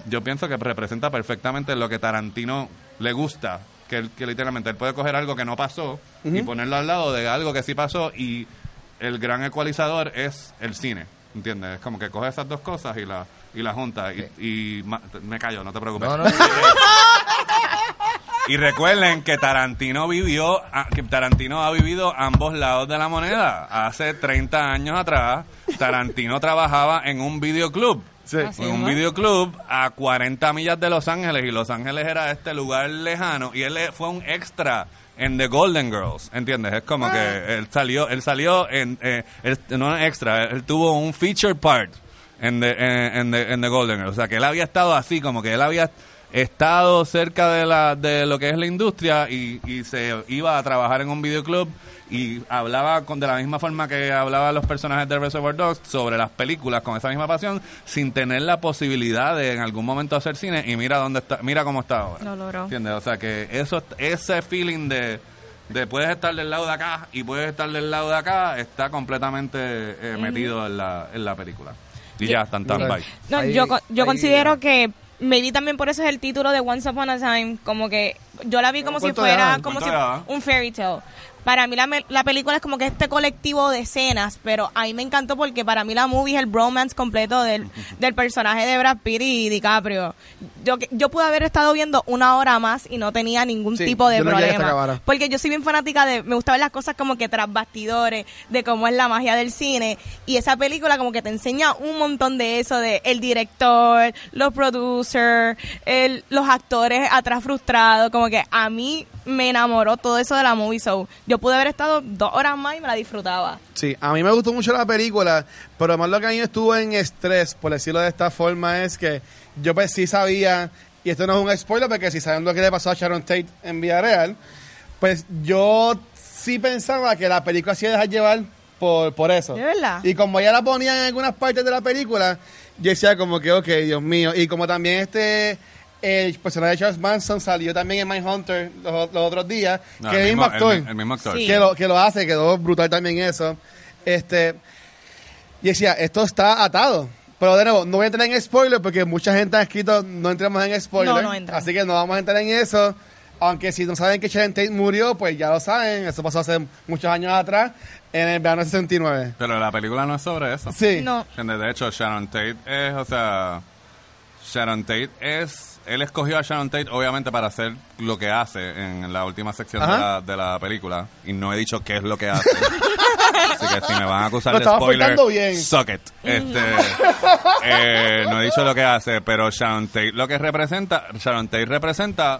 yo pienso que representa perfectamente lo que Tarantino le gusta. Que, él- que literalmente él puede coger algo que no pasó y ponerlo al lado de algo que sí pasó y el gran ecualizador es el cine. ¿Entiendes? Es como que coge esas dos cosas y la y la junta y, y ma- me callo, no te preocupes. No, no. [LAUGHS] Y recuerden que Tarantino vivió, a- que Tarantino ha vivido ambos lados de la moneda. Hace 30 años atrás, Tarantino trabajaba en un videoclub. Sí. Así En un ¿no? videoclub a 40 millas de Los Ángeles y Los Ángeles era este lugar lejano y él eh, fue un extra en The Golden Girls, ¿entiendes? Es como que él salió, él salió en, eh, él- no extra, él tuvo un feature part en the, en, en the, en The Golden Girls, o sea que él había estado así, como que él había estado cerca de la de lo que es la industria y, y se iba a trabajar en un videoclub y hablaba con de la misma forma que hablaban los personajes de Reservoir Dogs sobre las películas con esa misma pasión sin tener la posibilidad de en algún momento hacer cine y mira dónde está mira cómo está ahora Lo logró. ¿Entiendes? o sea que eso ese feeling de de puedes estar del lado de acá y puedes estar del lado de acá está completamente eh, metido en la en la película y ya tan tan bye. No, Ahí- yo, yo ahí- considero que maybe también por eso es el título de Once Upon a Time, como que yo la vi como si ¿Cuánto de fuera como si un fairy tale. Para mí la, me- la película es como que este colectivo de escenas, pero a mí me encantó porque para mí la movie es el bromance completo del, [LAUGHS] del personaje de Brad Pitt y DiCaprio. Yo, yo pude haber estado viendo una hora más y no tenía ningún Sí, tipo de yo no problema. Porque yo soy bien fanática de, me gusta ver las cosas como que tras bastidores, de cómo es la magia del cine. Y esa película como que te enseña un montón de eso, de el director, los producers, el, los actores atrás frustrados. Como que a mí me enamoró todo eso de la movie. So, yo pude haber estado dos horas más y me la disfrutaba. Sí, a mí me gustó mucho la película, pero más lo que a mí estuvo en estrés, por decirlo de esta forma, es que yo pues sí sabía, y esto no es un spoiler, porque si saben lo que le pasó a Sharon Tate en Vía Real, pues yo sí pensaba que la película se iba a dejar llevar por, por eso. ¿De verdad? Y como ya la ponían en algunas partes de la película, yo decía como que, ok, Dios mío. Y como también este, el personaje de Charles Manson salió también en Mindhunter los, los otros días, No, que el mismo actor el, el mismo actor Sí. que lo, que lo hace, quedó brutal también eso. Este, y decía, esto está atado. Pero de nuevo, no voy a entrar en spoiler porque mucha gente ha escrito, no entremos en spoiler. No, no entran. Así que no vamos a entrar en eso. Aunque si no saben que Sharon Tate murió, pues ya lo saben. Eso pasó hace muchos años atrás, en el verano del 69. pero la película no es sobre eso Sí. No. De hecho, Sharon Tate es, o sea, Sharon Tate es, él escogió a Sharon Tate obviamente para hacer lo que hace en la última sección de la, de la película y no he dicho qué es lo que hace. [LAUGHS] Así que si me van a acusar de spoiler, bien. suck it. Este, [LAUGHS] eh, no he dicho lo que hace, pero Sharon Tate lo que representa, Sharon Tate representa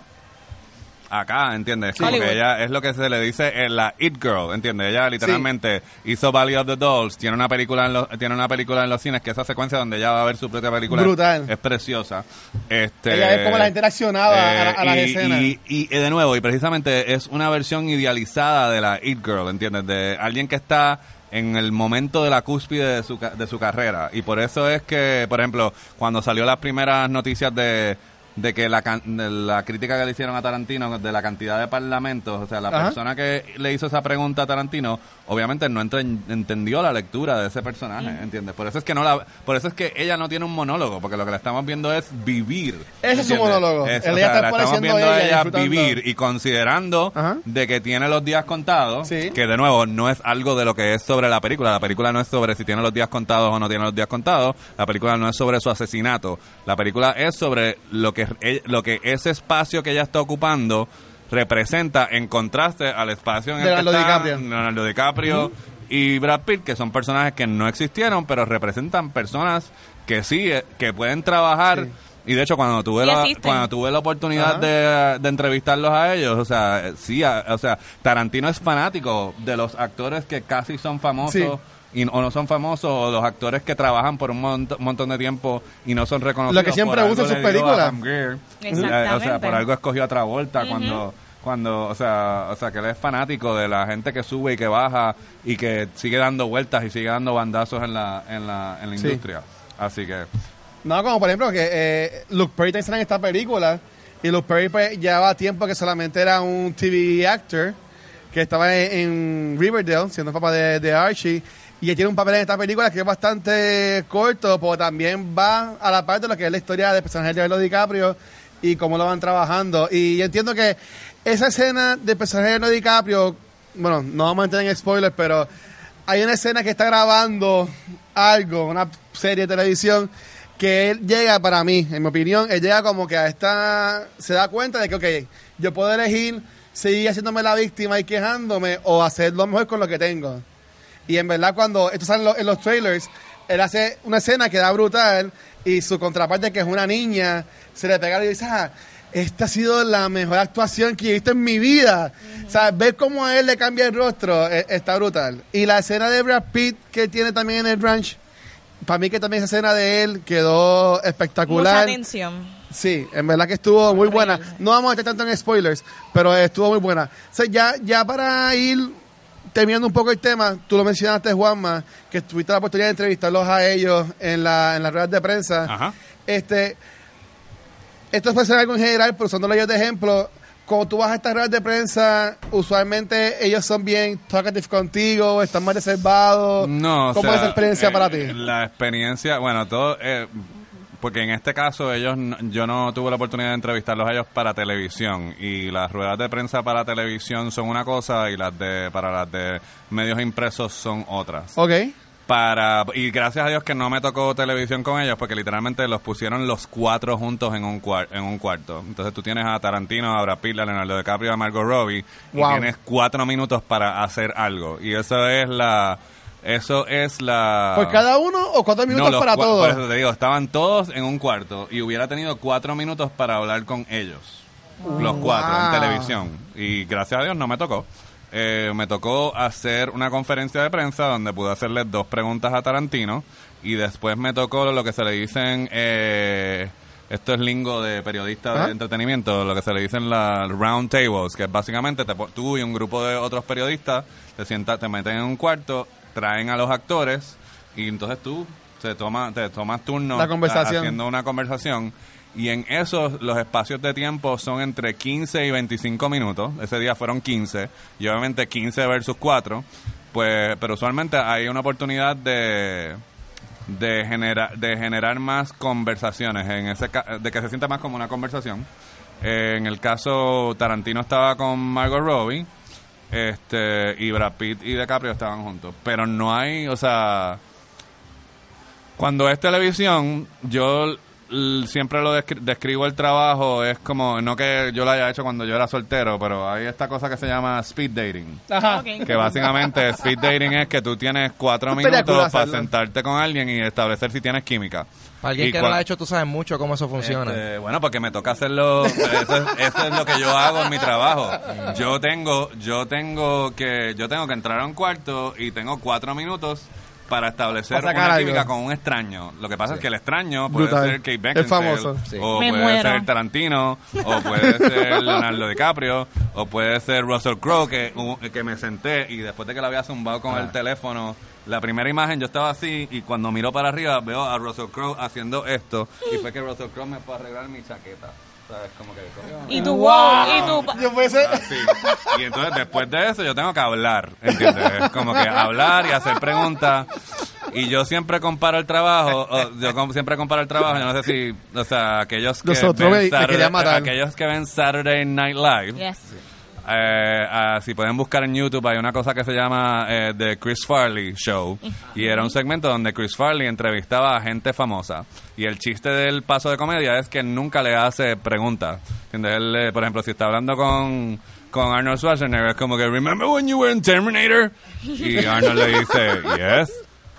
acá, ¿entiendes? Hollywood. ella es lo que se le dice en la It Girl, ¿entiendes? Ella literalmente hizo Valley of the Dolls, tiene una película en los, tiene una película en los cines que esa secuencia donde ella va a ver su propia película Brutal. es preciosa. Este Ella es como la gente reaccionaba a, la- a las y, escenas. Y, y, eh, de nuevo, y precisamente es una versión idealizada de la It Girl, ¿entiendes? De alguien que está en el momento de la cúspide de su, de su carrera. Y por eso es que, por ejemplo, cuando salió las primeras noticias de de que la, de la crítica que le hicieron a Tarantino de la cantidad de parlamentos, o sea, la Ajá. persona que le hizo esa pregunta a Tarantino, obviamente no enten- entendió la lectura de ese personaje, ¿entiendes? Por eso es que no la, por eso es que ella no tiene un monólogo, porque lo que le estamos viendo es vivir. Ese es su monólogo. Es- o sea, está la estamos viendo a ella, ella vivir y considerando Ajá. de que tiene los días contados, Sí. que de nuevo no es algo de lo que es sobre la película. La película no es sobre si tiene los días contados o no tiene los días contados. La película no es sobre su asesinato. La película es sobre lo que e- lo que ese espacio que ella está ocupando representa en contraste al espacio en el Leonardo que está DiCaprio. Leonardo DiCaprio y Brad Pitt, que son personajes que no existieron, pero representan personas que sí, eh, que pueden trabajar. Sí. Y de hecho, cuando tuve la, existen. cuando tuve la oportunidad de, de entrevistarlos a ellos, o sea, eh, sí, a- o sea, Tarantino es fanático de los actores que casi son famosos. Sí. Y, o no son famosos, o los actores que trabajan por un mont- montón de tiempo y no son reconocidos. Lo que siempre usa en sus películas. Exactamente. Eh, O sea, por algo escogió a Travolta cuando cuando o sea o sea que él es fanático de la gente que sube y que baja y que sigue dando vueltas y sigue dando bandazos en la en la, en la Sí. industria así que No, como por ejemplo que eh, Luke Perry sale en esta película y Luke Perry pues, llevaba tiempo que solamente era un TV actor que estaba en, en Riverdale siendo papá de, de Archie y él tiene un papel en esta película que es bastante corto, pero también va a la parte de lo que es la historia del personaje de Leonardo DiCaprio y cómo lo van trabajando. Y yo entiendo que esa escena de personaje de DiCaprio, bueno, no vamos a entrar en spoilers, pero hay una escena que está grabando algo, una serie de televisión, que él llega para mí, en mi opinión, él llega como que a esta, se da cuenta de que, ok, yo puedo elegir seguir haciéndome la víctima y quejándome o hacer lo mejor con lo que tengo. Y en verdad cuando esto sale en los, los trailers, él hace una escena que da brutal y su contraparte que es una niña, se le pega y dice, ah, esta ha sido la mejor actuación que he visto en mi vida. O sea, ver cómo a él le cambia el rostro eh, está brutal. Y la escena de Brad Pitt que tiene también en el ranch, para mí que también esa escena de él quedó Mucha espectacular. atención. Sí, en verdad que estuvo muy buena. No vamos a estar tanto en spoilers, pero estuvo muy buena. O sea, ya, ya para ir terminando un poco el tema, tú lo mencionaste, Juanma, que tuviste la oportunidad de entrevistarlos a ellos en, la, en las ruedas de prensa. Ajá. Este, esto puede ser algo en general, pero usándolo ellos de ejemplo, cuando tú vas a estas ruedas de prensa, usualmente ellos son bien talkative contigo, están más reservados. No, o ¿Cómo sea, es esa experiencia eh, para ti? La experiencia, bueno, todo, eh, porque en este caso ellos, no- yo no tuve la oportunidad de entrevistarlos a ellos para televisión y las ruedas de prensa para televisión son una cosa y las de para las de medios impresos son otras. Ok. Para y gracias a Dios que no me tocó televisión con ellos porque literalmente los pusieron los cuatro juntos en un cuar- en un cuarto. Entonces tú tienes a Tarantino, a Brad Pitt, a Leonardo DiCaprio, a Margot Robbie Wow. y tienes cuatro minutos para hacer algo y eso es la eso es la ¿Por cada uno o cuatro minutos no, para todos? Por eso te digo, estaban todos en un cuarto y hubiera tenido cuatro minutos para hablar con ellos. Los cuatro en televisión. Y gracias a Dios no me tocó. Eh, me tocó hacer una conferencia de prensa donde pude hacerle dos preguntas a Tarantino y después me tocó lo que se le dicen, eh, esto es lingo de periodista Ajá. de entretenimiento, lo que se le dicen las round tables, que es básicamente te tú y un grupo de otros periodistas te sientas, te meten en un cuarto, traen a los actores y entonces tú te, toma, te tomas turno haciendo una conversación y en esos los espacios de tiempo son entre 15 y 25 minutos. Ese día fueron 15 y obviamente 15 versus 4. Pues, pero usualmente hay una oportunidad de de generar de generar más conversaciones en ese de que se sienta más como una conversación. Eh, en el caso Tarantino estaba con Margot Robbie, este y Brad Pitt y DiCaprio estaban juntos, pero no hay, o sea, cuando es televisión, yo siempre lo descri- describo el trabajo, es como, no que yo lo haya hecho cuando yo era soltero, pero hay esta cosa que se llama speed dating. Ajá. Que básicamente [LAUGHS] speed dating es que tú tienes cuatro minutos para sentarte con alguien y establecer si tienes química. Para alguien Y que no lo ha hecho, tú sabes mucho cómo eso funciona. este, bueno, porque me toca hacerlo. Eso es, eso es lo que yo hago en mi trabajo. Yo tengo, yo tengo que, yo tengo que entrar a un cuarto y tengo cuatro minutos para establecer Para una química con un extraño. Lo que pasa es que el extraño puede Brutal. ser Kate El Beckinsale, famoso. Sí. o Me puede muero. ser Tarantino, o puede ser Leonardo DiCaprio, o puede ser Russell Crowe que, que me senté y después de que la había zumbado con Ah. el teléfono, la primera imagen yo estaba así y cuando miro para arriba veo a Russell Crowe haciendo esto y fue que Russell Crowe me fue a arreglar mi chaqueta. ¿Sabes? Como que coño, Y tu wow, y tu... Yo puede ser. así. Y entonces después de eso yo tengo que hablar, ¿entiendes? Es como que hablar y hacer preguntas. Y yo siempre comparo el trabajo, o yo com- siempre comparo el trabajo, yo no sé si, o sea, aquellos que, Nosotros ven matar. aquellos que ven Saturday Night Live, Yes. Eh, ah, si pueden buscar en YouTube, hay una cosa que se llama eh, The Chris Farley Show. Y era un segmento donde Chris Farley entrevistaba a gente famosa. Y el chiste del paso de comedia es que nunca le hace preguntas. Él, eh, por ejemplo, si está hablando con, con Arnold Schwarzenegger, es como que, ¿Remember when you were in Terminator? Y Arnold le dice, Yes,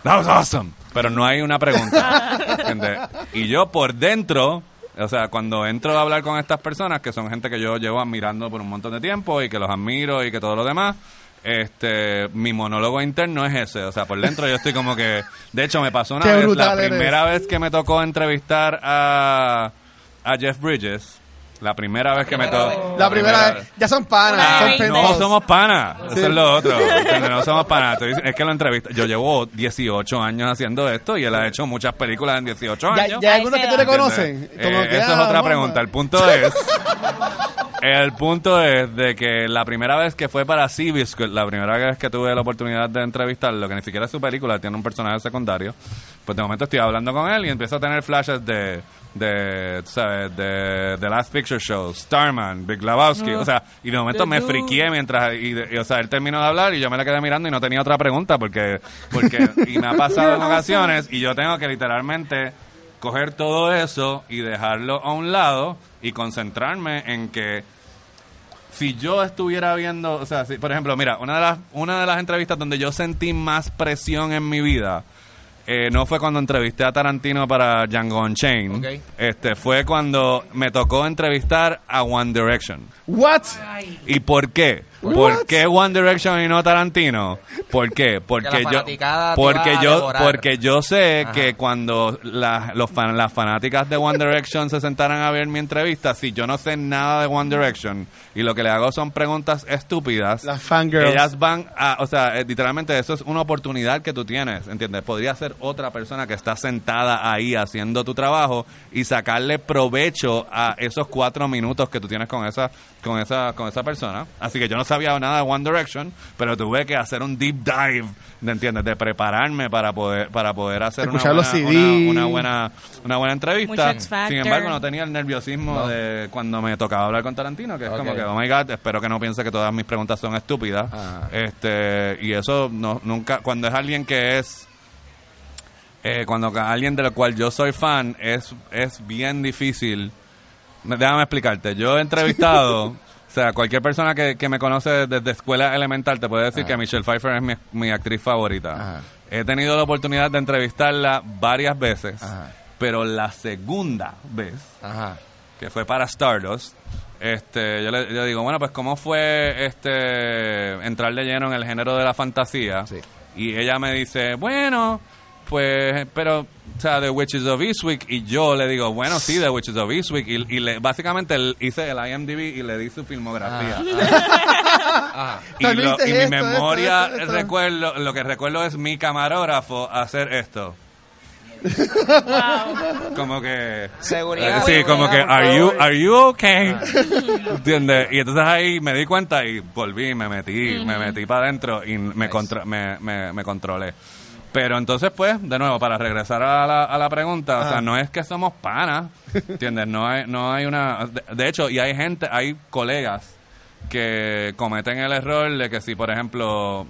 that was awesome. Pero no hay una pregunta. ¿Entiendes? Y yo por dentro o sea, cuando entro a hablar con estas personas, que son gente que yo llevo admirando por un montón de tiempo y que los admiro y que todo lo demás, este, mi monólogo interno es ese. O sea, por dentro yo estoy como que... De hecho, me pasó una Qué vez, la eres. primera vez que me tocó entrevistar a, a Jeff Bridges, la primera vez que me tocó... La primera vez. Ya son panas. Son pendejos. [LAUGHS] No somos panas, Sí. eso es lo otro. No somos panas. Es que lo entrevista. Yo llevo 18 años haciendo esto y él ha hecho muchas películas en 18 Ya, años. ya hay algunos que tú le edad. conocen. ¿Entiendes? Como Eh, esa es ah, otra pregunta. El punto es. El punto es de que la primera vez que fue para Seabiscuit, la primera vez que tuve la oportunidad de entrevistarlo, que ni siquiera es su película, tiene un personaje secundario, pues de momento estoy hablando con él y empiezo a tener flashes de, de, ¿sabes? De The Last Picture Show, Starman, Big Lebowski, o sea, y de momento me friqué mientras, y, y, o sea, él terminó de hablar y yo me la quedé mirando y no tenía otra pregunta porque, porque, y me ha pasado en [LAUGHS] ocasiones y yo tengo que literalmente coger todo eso y dejarlo a un lado y concentrarme en que si yo estuviera viendo, o sea, si, por ejemplo, mira, una de las una de las entrevistas donde yo sentí más presión en mi vida eh, no fue cuando entrevisté a Tarantino para Django Unchained. Este fue cuando me tocó entrevistar a One Direction. What? ¿Y por qué? What? ¿Por qué One Direction y no Tarantino? ¿Por qué? Porque yo porque yo porque yo sé Ajá. que cuando la- los fan- las fanáticas de One Direction se sentaran a ver mi entrevista, si yo no sé nada de One Direction y lo que le hago son preguntas estúpidas, Las fangirls. ellas van a, o sea, eh, literalmente eso es una oportunidad que tú tienes, ¿entiendes? Podría ser otra persona que está sentada ahí haciendo tu trabajo y sacarle provecho a esos cuatro minutos que tú tienes con esa, con esa, con esa persona. Así que yo no sabía nada de One Direction, pero tuve que hacer un deep dive, ¿me entiendes? De prepararme para poder, para poder hacer una buena, CD. una, una buena, una buena entrevista. Sin embargo, no tenía el nerviosismo de cuando me tocaba hablar con Tarantino, que es Ok. como que, oh my god, espero que no piense que todas mis preguntas son estúpidas. Ajá. Este, y eso no, nunca, cuando es alguien que es, eh, cuando alguien del cual yo soy fan, es, es bien difícil. Me- Déjame explicarte, yo he entrevistado, [LAUGHS] o sea, cualquier persona que, que me conoce desde escuela elemental te puede decir Ajá. que Michelle Pfeiffer es mi, mi actriz favorita. Ajá. He tenido la oportunidad de entrevistarla varias veces, Ajá. pero la segunda vez que fue para Stardust, este, yo le yo digo, bueno, pues cómo fue este entrar de lleno en el género de la fantasía. Sí. Y ella me dice, bueno, pues, pero, o sea, The Witches of Eastwick. Y yo le digo, bueno, sí, The Witches of Eastwick. Y, y le, básicamente el- hice el IMDb y le di su filmografía. [LAUGHS] Ajá. Y, También lo- hice y mi esto, memoria, esto, esto. recuerdo, lo que recuerdo es mi camarógrafo hacer esto. Como que Seguridad. Eh, sí, como que are you are you okay? ¿Entiendes? Y entonces ahí me di cuenta y volví, me metí, me metí para adentro y me, contra- me, me, me controlé. Pero entonces, pues, de nuevo, para regresar a la, a la pregunta, o sea, no es que somos panas, ¿entiendes? No hay, no hay una... De, de hecho, y hay gente, hay colegas que cometen el error de que si, por ejemplo,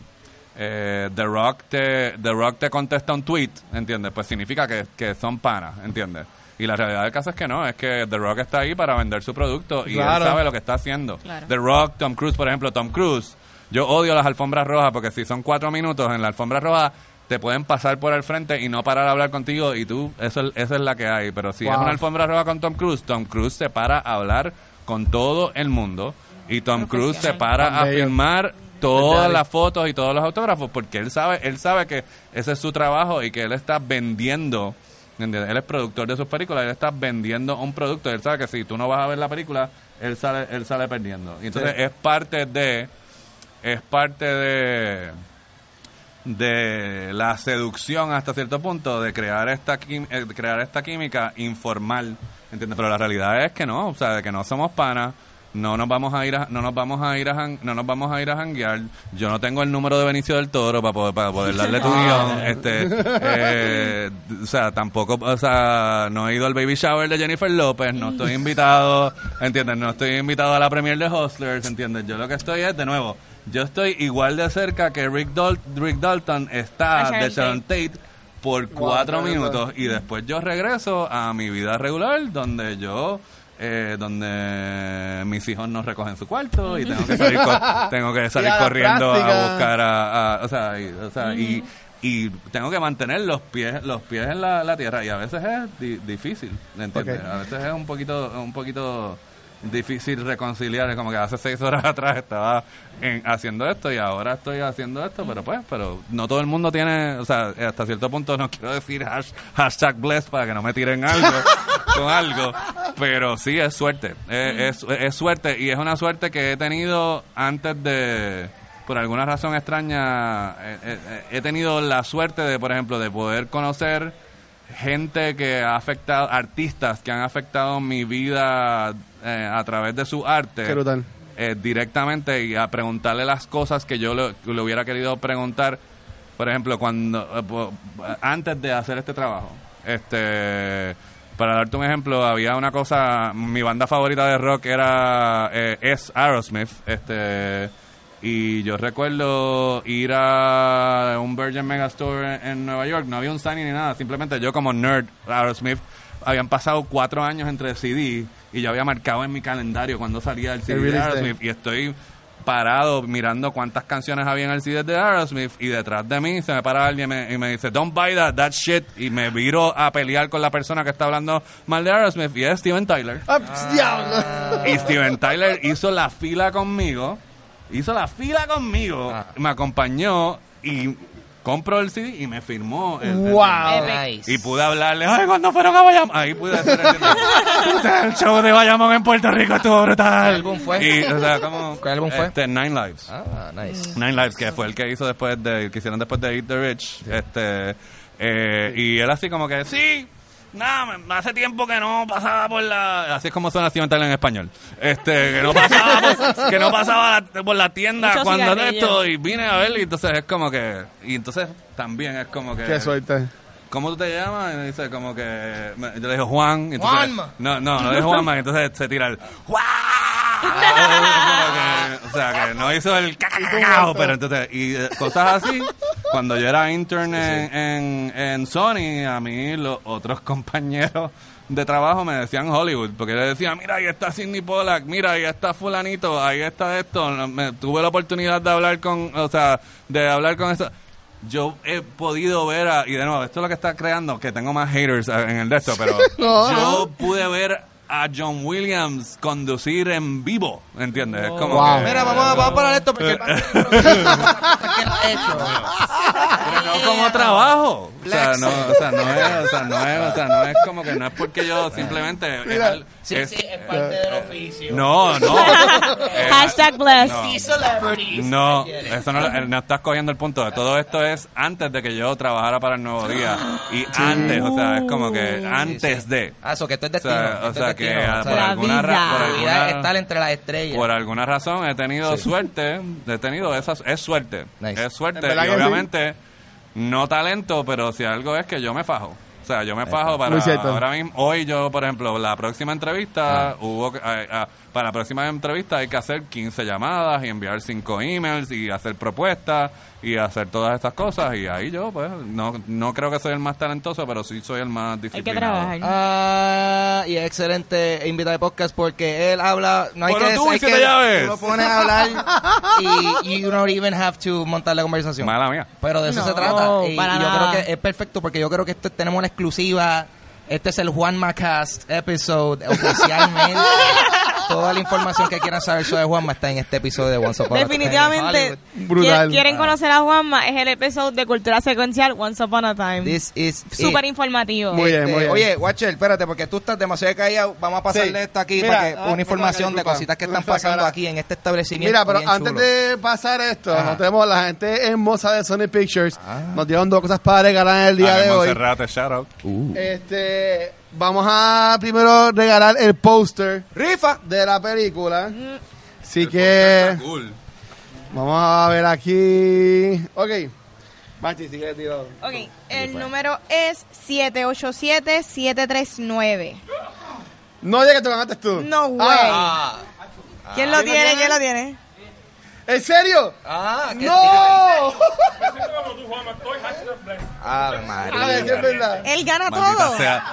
eh, The Rock te The Rock te contesta un tweet, ¿entiendes? Pues significa que, que son panas, ¿entiendes? Y la realidad del caso es que no, es que The Rock está ahí para vender su producto y Claro. él sabe lo que está haciendo. Claro. The Rock, Tom Cruise, por ejemplo, Tom Cruise, yo odio las alfombras rojas porque si son cuatro minutos en la alfombra roja te pueden pasar por el frente y no parar a hablar contigo y tú, eso, es- esa es la que hay. Pero si es Wow. una alfombra roja con Tom Cruise, Tom Cruise se para a hablar con todo el mundo y Tom Cruise se para a filmar todas las fotos y todos los autógrafos porque él sabe él sabe que ese es su trabajo y que él está vendiendo ¿entiendes? él es productor de sus películas él está vendiendo un producto él sabe que si tú no vas a ver la película él sale él sale perdiendo y entonces Sí. es parte de es parte de de la seducción hasta cierto punto de crear esta eh, de crear esta química informal ¿entiendes? pero la realidad es que no o sea de que no somos panas no nos vamos a ir a, no nos vamos a ir a no nos vamos a ir a janguear. Yo no tengo el número de Benicio del Toro para poder para poder darle tu [LAUGHS] guion este eh, o sea tampoco o sea no he ido al baby shower de Jennifer López no estoy invitado entiendes no estoy invitado a la premier de Hustlers entiendes yo lo que estoy es de nuevo yo estoy igual de cerca que Rick, Dal- Rick Dalton está de Sharon Tate. Por cuatro Wow, minutos. y después yo regreso a mi vida regular donde yo eh, donde mis hijos no recogen su cuarto y tengo que salir co- [LAUGHS] tengo que salir Y a la corriendo a buscar a, a- o sea, y, o sea, y, y tengo que mantener los pies los pies en la, la tierra. Y a veces es di- difícil ¿entiendes? A veces es un poquito un poquito difícil reconciliar es como que hace seis horas [LAUGHS] atrás estaba en- haciendo esto y ahora estoy haciendo esto pero pues pero no todo el mundo tiene o sea hasta cierto punto no quiero decir hash- hashtag blessed para que no me tiren algo [LAUGHS] con algo pero sí es suerte es, es, es suerte y es una suerte que he tenido antes de por alguna razón extraña eh, eh, eh, he tenido la suerte de por ejemplo de poder conocer gente que ha afectado, artistas que han afectado mi vida eh, a través de su arte Qué brutal. eh, directamente y a preguntarle las cosas que yo le, le hubiera querido preguntar, por ejemplo, cuando eh, antes de hacer este trabajo. Este para darte un ejemplo, había una cosa, mi banda favorita de rock era, eh, es Aerosmith, este, y yo recuerdo ir a un Virgin Megastore en, en Nueva York, no había un signing ni nada, simplemente yo como nerd, Aerosmith, habían pasado cuatro años entre CD y yo había marcado en mi calendario cuando salía el CD de. Aerosmith y estoy parado mirando cuántas canciones había en el CD de Aerosmith y detrás de mí se me para alguien y me, y me dice don't buy that, that shit. Y me viro a pelear con la persona que está hablando mal de Aerosmith y es Steven Tyler. Ah, y Steven Tyler hizo la fila conmigo hizo la fila conmigo Ah. me acompañó y compró el CD y me firmó el, el- Wow. Nice. y pude hablarle, ay, cuando fueron a Bayamón. Ahí pude hacer el, [LAUGHS] el show de Bayamón en Puerto Rico estuvo brutal. ¿Qué álbum fue? Y, o sea, como, ¿Qué álbum fue? Este, Nine Lives. Ah, nice. Nine Lives, que fue el que hizo después de, que hicieron después de Eat the Rich. Este, eh, y él así como que, sí, nada, hace tiempo que no pasaba por la, así es como suena Tyler en español. Este, que no pasaba por, que no pasaba la- por la tienda Mucho cuando de esto y vine a ver y entonces es como que, y entonces también es como que, Qué suerte. ¿Cómo tú te llamas? Y me dice como que... yo le digo Juan. y entonces- Juanma. No, no, no le digo Juanma. y entonces se tira el... ¡Juan! Que, o sea, que no hizo el cacao, pero entonces... Y eh, cosas así. Cuando yo era intern en, en, en Sony, a mí los otros compañeros de trabajo me decían Hollywood, porque yo decía, mira, ahí está Sidney Pollack, mira, ahí está fulanito, ahí está esto. Me, tuve la oportunidad de hablar con, o sea, de hablar con eso yo he podido ver a, y de nuevo, esto es lo que está creando, que tengo más haters eh, en el de esto, pero No. [LAUGHS] yo pude ver a John Williams conducir en vivo, ¿entiendes? Es como Wow. que- Mira, vamos a, vamos a parar esto porque el padre [LAUGHS] de ¿Qué lo ha hecho? pero no como trabajo. O sea, no, o sea, no es, o sea, no es, o sea, no es como que no es porque yo simplemente es al- Sí, es- sí, es parte del oficio. no, no. [LAUGHS] Eh, Hashtag bless. no. Y celebrities. No, eso no, eh, no estás cogiendo el punto. Todo esto es antes de que yo trabajara para el Nuevo Día. Y [GASPS] antes, o sea, es como que antes de. Ah, eso que esto es O destino. sea, esto o es sea que destino, ah, o por La alguna, ra- vida. por la vida es alguna- estar entre las estrellas. por alguna razón he tenido suerte, he tenido esas, es suerte, Nice. es suerte y sí. obviamente no talento, pero si algo es que yo me fajo. O sea, yo me fajo para ahora mismo, hoy yo, por ejemplo, la próxima entrevista, hubo que- ah, ah, para la próxima entrevista hay que hacer 15 llamadas y enviar 5 emails y hacer propuestas y hacer todas estas cosas y ahí yo, pues, no, no creo que soy el más talentoso, pero sí soy el más Hay que trabajar. Ah, y excelente invitado de podcast porque él habla. No hay Bueno, que tú, hay que llaves. lo pones a hablar y you don't even have to montar la conversación. Mala mía. Pero de eso No, se trata. Y, para y yo nada. creo que es perfecto porque yo creo que esto tenemos una exclusiva. Este es el Juan Macast episode oficialmente. [LAUGHS] Toda la información que quieran saber sobre Juanma está en este episodio de Once Upon a Time in Definitivamente. Brutal. qui- quieren conocer a Juanma, es el episodio de Cultura Secuencial Once Upon a Time. This is Súper informativo. Muy bien, Este, muy bien. Oye, Watcher, espérate, porque tú estás demasiado callado. Vamos a pasarle Sí. esto aquí Mira, para que ah, una información de cositas que están pasando aquí en este establecimiento. Mira, pero antes chulo. de pasar esto, Ajá. nos tenemos la gente hermosa de Sony Pictures. Ah. Nos dieron dos cosas para regalar el día de hoy. Monserrate, shout out. Este, vamos a primero regalar el póster ¡Rifa! de la película. Así que Cool. vamos a ver aquí. Ok. Marti, sigue tirado. Ok, el número es 787-739. No digas que te ganaste tú. No way. Ah, ¿Quién lo tiene? ¿Quién lo tiene? ¿En serio? ah, ¿qué ¡No! Ave A María. ver, si es verdad. Él gana Maldita todo. sea,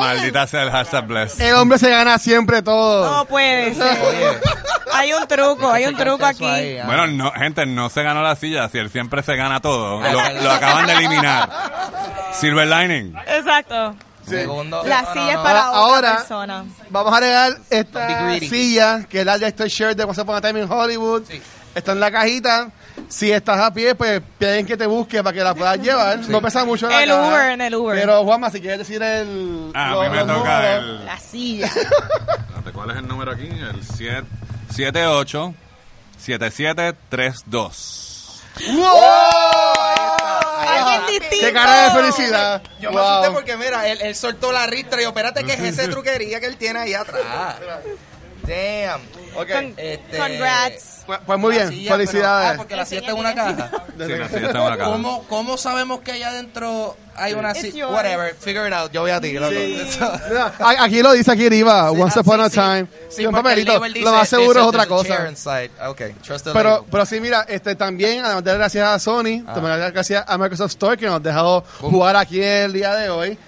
maldita sea el hashtag bless. El hombre se gana siempre todo. No puede [LAUGHS] ser. Hay un truco, hay un truco aquí. ah. Bueno, no, gente, no se ganó la silla. Si él siempre se gana todo, Ah, lo, lo acaban de eliminar. Silver lining. Exacto. Segundo. La No, silla no, es para otra ahora- persona. Vamos a Don't be esta greedy. silla, que es la de este shirt de Once Upon a Time in Hollywood. Sí. Está en la cajita. Si estás a pie, pues piden que te busque para que la puedas [LAUGHS] llevar. No pesa mucho la El caja. Uber, en el Uber. Pero, Juanma, si quieres decir el... Ah, a mí me los toca números. el... La silla. Espérate, ¿Cuál es el número aquí? El 78 7732. ¡Wow! Alguien distinto. ¡Qué cara de felicidad! Yo me asusté porque, mira, él, él soltó la ristra y yo, espérate, que es esa [LAUGHS] truquería que él tiene ahí atrás? [LAUGHS] Damn. Ok. Con- Este, Congrats. Pues, pues muy bien, silla, pero- felicidades. ah, porque la silla está en una caja. Sí, la silla está en una caja. ¿Cómo, ¿Cómo sabemos que allá adentro hay una silla? Whatever, figure it out. Yo voy a ti. loco. [LAUGHS] A- Aquí lo dice aquí arriba, Sí, once ah, upon sí, a sí. time. Sí, un papelito. dice, Lo más seguro es otra cosa. Okay, trust the Pero, pero sí, mira, este también, además de gracias a Sony, Ah. también gracias a Microsoft Store que nos ha dejado jugar aquí el día de hoy.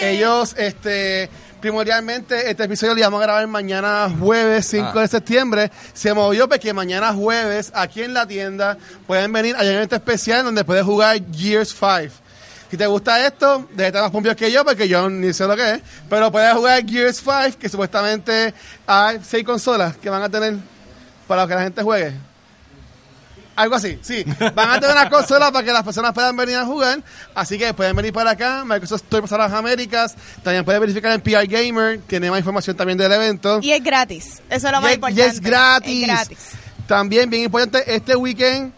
Ellos, este, primordialmente, este episodio lo íbamos a grabar mañana jueves 5 Ah. de septiembre. Se movió porque mañana jueves, aquí en la tienda, pueden venir a un evento especial donde puedes jugar Gears 5. Si te gusta esto, déjate estar más pompios que yo, porque yo ni sé lo que es. Pero puedes jugar Gears 5, que supuestamente hay seis consolas que van a tener para que la gente juegue. Algo así, sí. Van a tener una consola para que las personas puedan venir a jugar. Así que pueden venir para acá. Microsoft Store para las Américas. También pueden verificar en PR Gamer. Tiene más información también del evento. Y es gratis. Eso es lo Y más es- importante. y es gratis. Es gratis. También, bien importante, este weekend,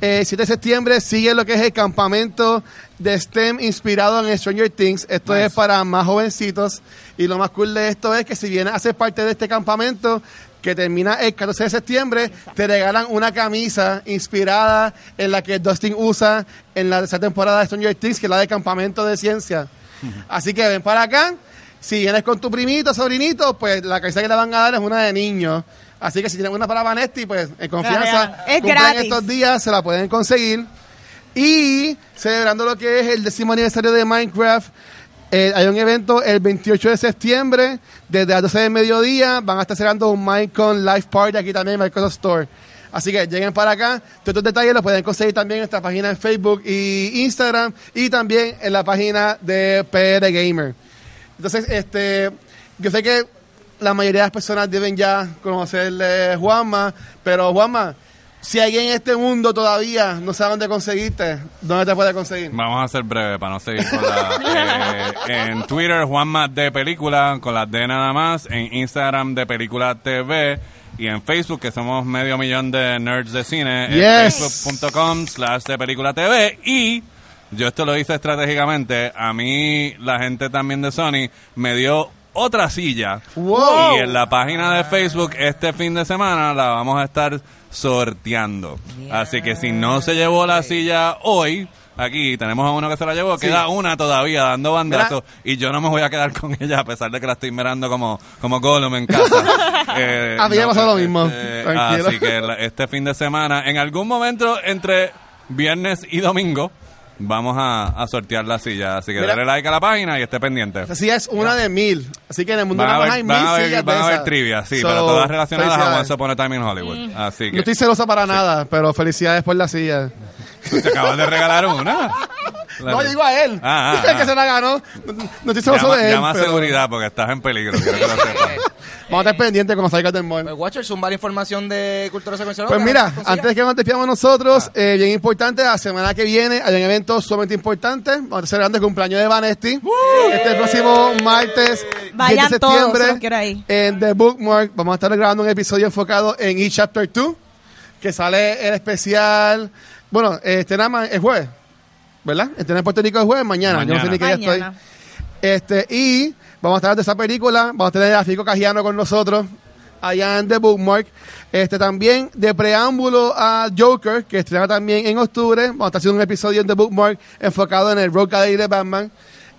eh, 7 de septiembre, sigue lo que es el campamento de STEM inspirado en Stranger Things. Esto es para más jovencitos. Y lo más cool de esto es que si vienes a ser parte de este campamento, que termina el 14 de septiembre, te regalan una camisa inspirada en la que Dustin usa en la tercera temporada de Stranger Things, que es la de campamento de ciencia. Así que ven para acá. Si vienes con tu primito, sobrinito, pues la camisa que te van a dar es una de niños. Así que si tienen una para Vanetti, pues en confianza, Es estos días, se la pueden conseguir. Y celebrando lo que es el décimo aniversario de Minecraft, eh, hay un evento el 28 de septiembre, desde las 12 del mediodía, van a estar celebrando un Minecon Live Party aquí también en Microsoft Store. Así que lleguen para acá. Todos estos detalles los pueden conseguir también en nuestra página en Facebook y Instagram y también en la página de PR Gamer. Entonces, este, yo sé que la mayoría de las personas deben ya conocerle Juanma, pero Juanma, si alguien en este mundo todavía no sabe dónde conseguirte, ¿dónde te puede conseguir? Vamos a ser breve para no seguir con la... eh, en Twitter, Juanma de Película, con las D nada más. En Instagram, de Película TV. Y en Facebook, que somos medio millón de nerds de cine. es Yes. Facebook.com slash de Película TV. Y yo esto lo hice estratégicamente. A mí, la gente también de Sony me dio otra silla. Wow. Y en la página de Facebook este fin de semana la vamos a estar sorteando. Así que si no se llevó la silla hoy, aquí tenemos a uno que se la llevó, queda una todavía dando bandazos y yo no me voy a quedar con [LAUGHS] ella a pesar de que la estoy mirando como, como Gollum en casa. [LAUGHS] Eh, A mí me pasó lo mismo. Tranquilo. Así que la- este fin de semana, en algún momento entre viernes y domingo, vamos a, a sortear la silla. Así que Mira. dale like a la página y esté pendiente. Esa silla es una de mil. Así que en el mundo Van a hay van mil a ver, sillas van de a ver esas. trivia, sí, So, pero todas relacionadas a. Once Upon a Time in Hollywood. Así No que estoy celosa para nada, pero felicidades por la silla. te acabas de regalar una. [LAUGHS] No, yo digo a él. Ah, ah, [LAUGHS] el que ah. se la ganó. No, no estoy celoso Llama, de él. llama a seguridad porque estás en peligro. quiero que lo sepas. [LAUGHS] Vamos a estar pendientes cuando salga del mall. Pues, Watcher, zumbar información de cultura secuencial. Pues mira, antes de que nos despidamos nosotros, eh, bien importante, la semana que viene hay un evento sumamente importante. Vamos a estar celebrando el cumpleaños de Vanesti. Este próximo martes, 10 Vayan de todos, septiembre, quiero ahí. en The Bookmark. Vamos a estar grabando un episodio enfocado en E-Chapter 2, que sale el especial. Bueno, este nada más es jueves, ¿verdad? Este en Puerto Rico es jueves, mañana. Yo no sé ni qué día estoy. Este, y vamos a estar de esa película, vamos a tener a Fico Cajiano con nosotros allá en The Bookmark. Este también de preámbulo a Joker, que estrena también en octubre. Vamos a estar haciendo un episodio en The Bookmark enfocado en el Gallery de Batman.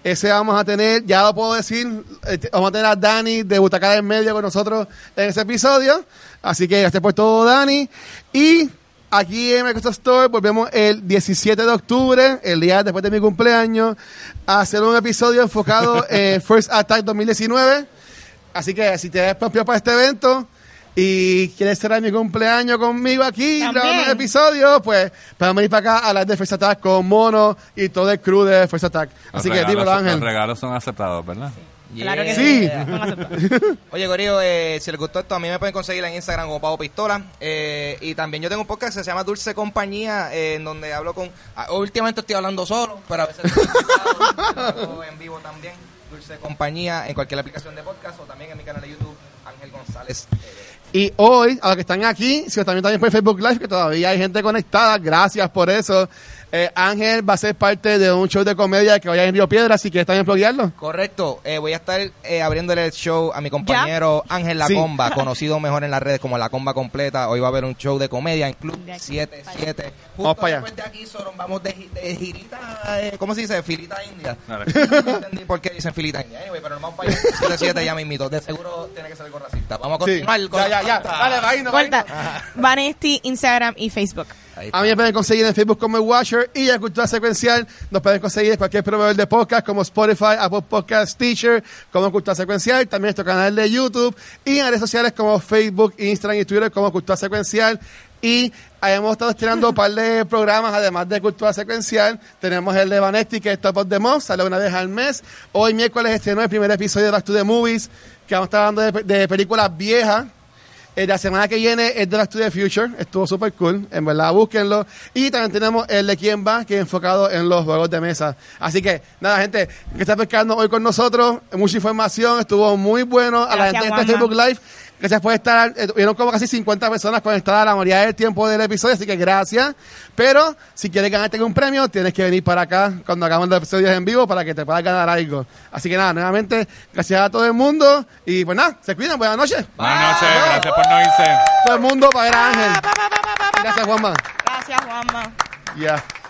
Ese vamos a tener, ya lo puedo decir, este, vamos a tener a Dani de Butaca del Medio con nosotros en ese episodio. Así que gracias por todo, Dani. Y aquí en Microsoft Store volvemos el 17 de octubre, el día después de mi cumpleaños, a hacer un episodio enfocado [LAUGHS] en First Attack 2019. Así que si te ves propio para este evento y quieres cerrar mi cumpleaños conmigo aquí, grabando un episodio, pues podemos ir para acá a hablar de First Attack con Mono y todo el crew de First Attack. Los Así que dímelo, Ángel. Los regalos son aceptados, ¿verdad? Claro que Sí. [LAUGHS] Oye, Corillo, eh, si les gustó esto, a mí me pueden conseguir en Instagram como Pavo Pistola. Eh, y también yo tengo un podcast que se llama Dulce Compañía, eh, en donde hablo con... ah, últimamente estoy hablando solo, pero a veces estoy [LAUGHS] en vivo también. Dulce Compañía en cualquier aplicación de podcast o también en mi canal de YouTube, Ángel González. Y hoy, a los que están aquí, si también también por Facebook Live, que todavía hay gente conectada, gracias por eso. Eh, Ángel va a ser parte de un show de comedia que vaya en Río Piedra, si quieres también bloguearlo. Correcto. Eh, voy a estar eh, abriéndole el show a mi compañero Ángel La Sí. Comba, conocido mejor en las redes como La Comba Completa. Hoy va a haber un show de comedia en Club De aquí 77. Justo Vamos para allá. después de aquí, solo vamos de, gi- de girita, eh, ¿cómo se dice? Filita india. [LAUGHS] No entendí por qué dicen filita india. Anyway, pero nos vamos para allá. 77 ya me invito. De seguro tiene que ser algo racista. Vamos a Sí. continuar con Ya, ya, ya. Dale, va ahí, no, va. Vanesti, Instagram y Facebook. A mí me pueden conseguir en Facebook como el Watcher y en Cultura Secuencial nos pueden conseguir en cualquier proveedor de podcast como Spotify, Apple Podcast, Teacher, como Cultura Secuencial, también nuestro canal de YouTube y en redes sociales como Facebook, Instagram y Twitter como Cultura Secuencial. Y hemos estado estrenando un par de programas, además de Cultura Secuencial. Tenemos el de Vanetti, que es Top of the Month, sale una vez al mes. Hoy miércoles estrenó el primer episodio de Back to the Movies, que vamos a estar hablando de, de películas viejas. Eh, la semana que viene es de to the Future, estuvo súper cool, en verdad búsquenlo. Y también tenemos el de quién va, que es enfocado en los juegos de mesa. Así que, nada, gente, que está pescando hoy con nosotros, mucha información, estuvo muy bueno. A la gente de este. Facebook Live, gracias por estar, eh, tuvieron como casi 50 personas conectadas la mayoría del tiempo del episodio, así que gracias. Pero, si quieres ganarte un premio, tienes que venir para acá cuando hagamos los episodios en vivo para que te puedas ganar algo. Así que nada, nuevamente, gracias a todo el mundo. Y pues nada, se cuidan, buenas noches. Buenas noches, gracias por no irse. Todo el mundo para ver a Ángel. Gracias, Juanma. Gracias, Juanma. Ya.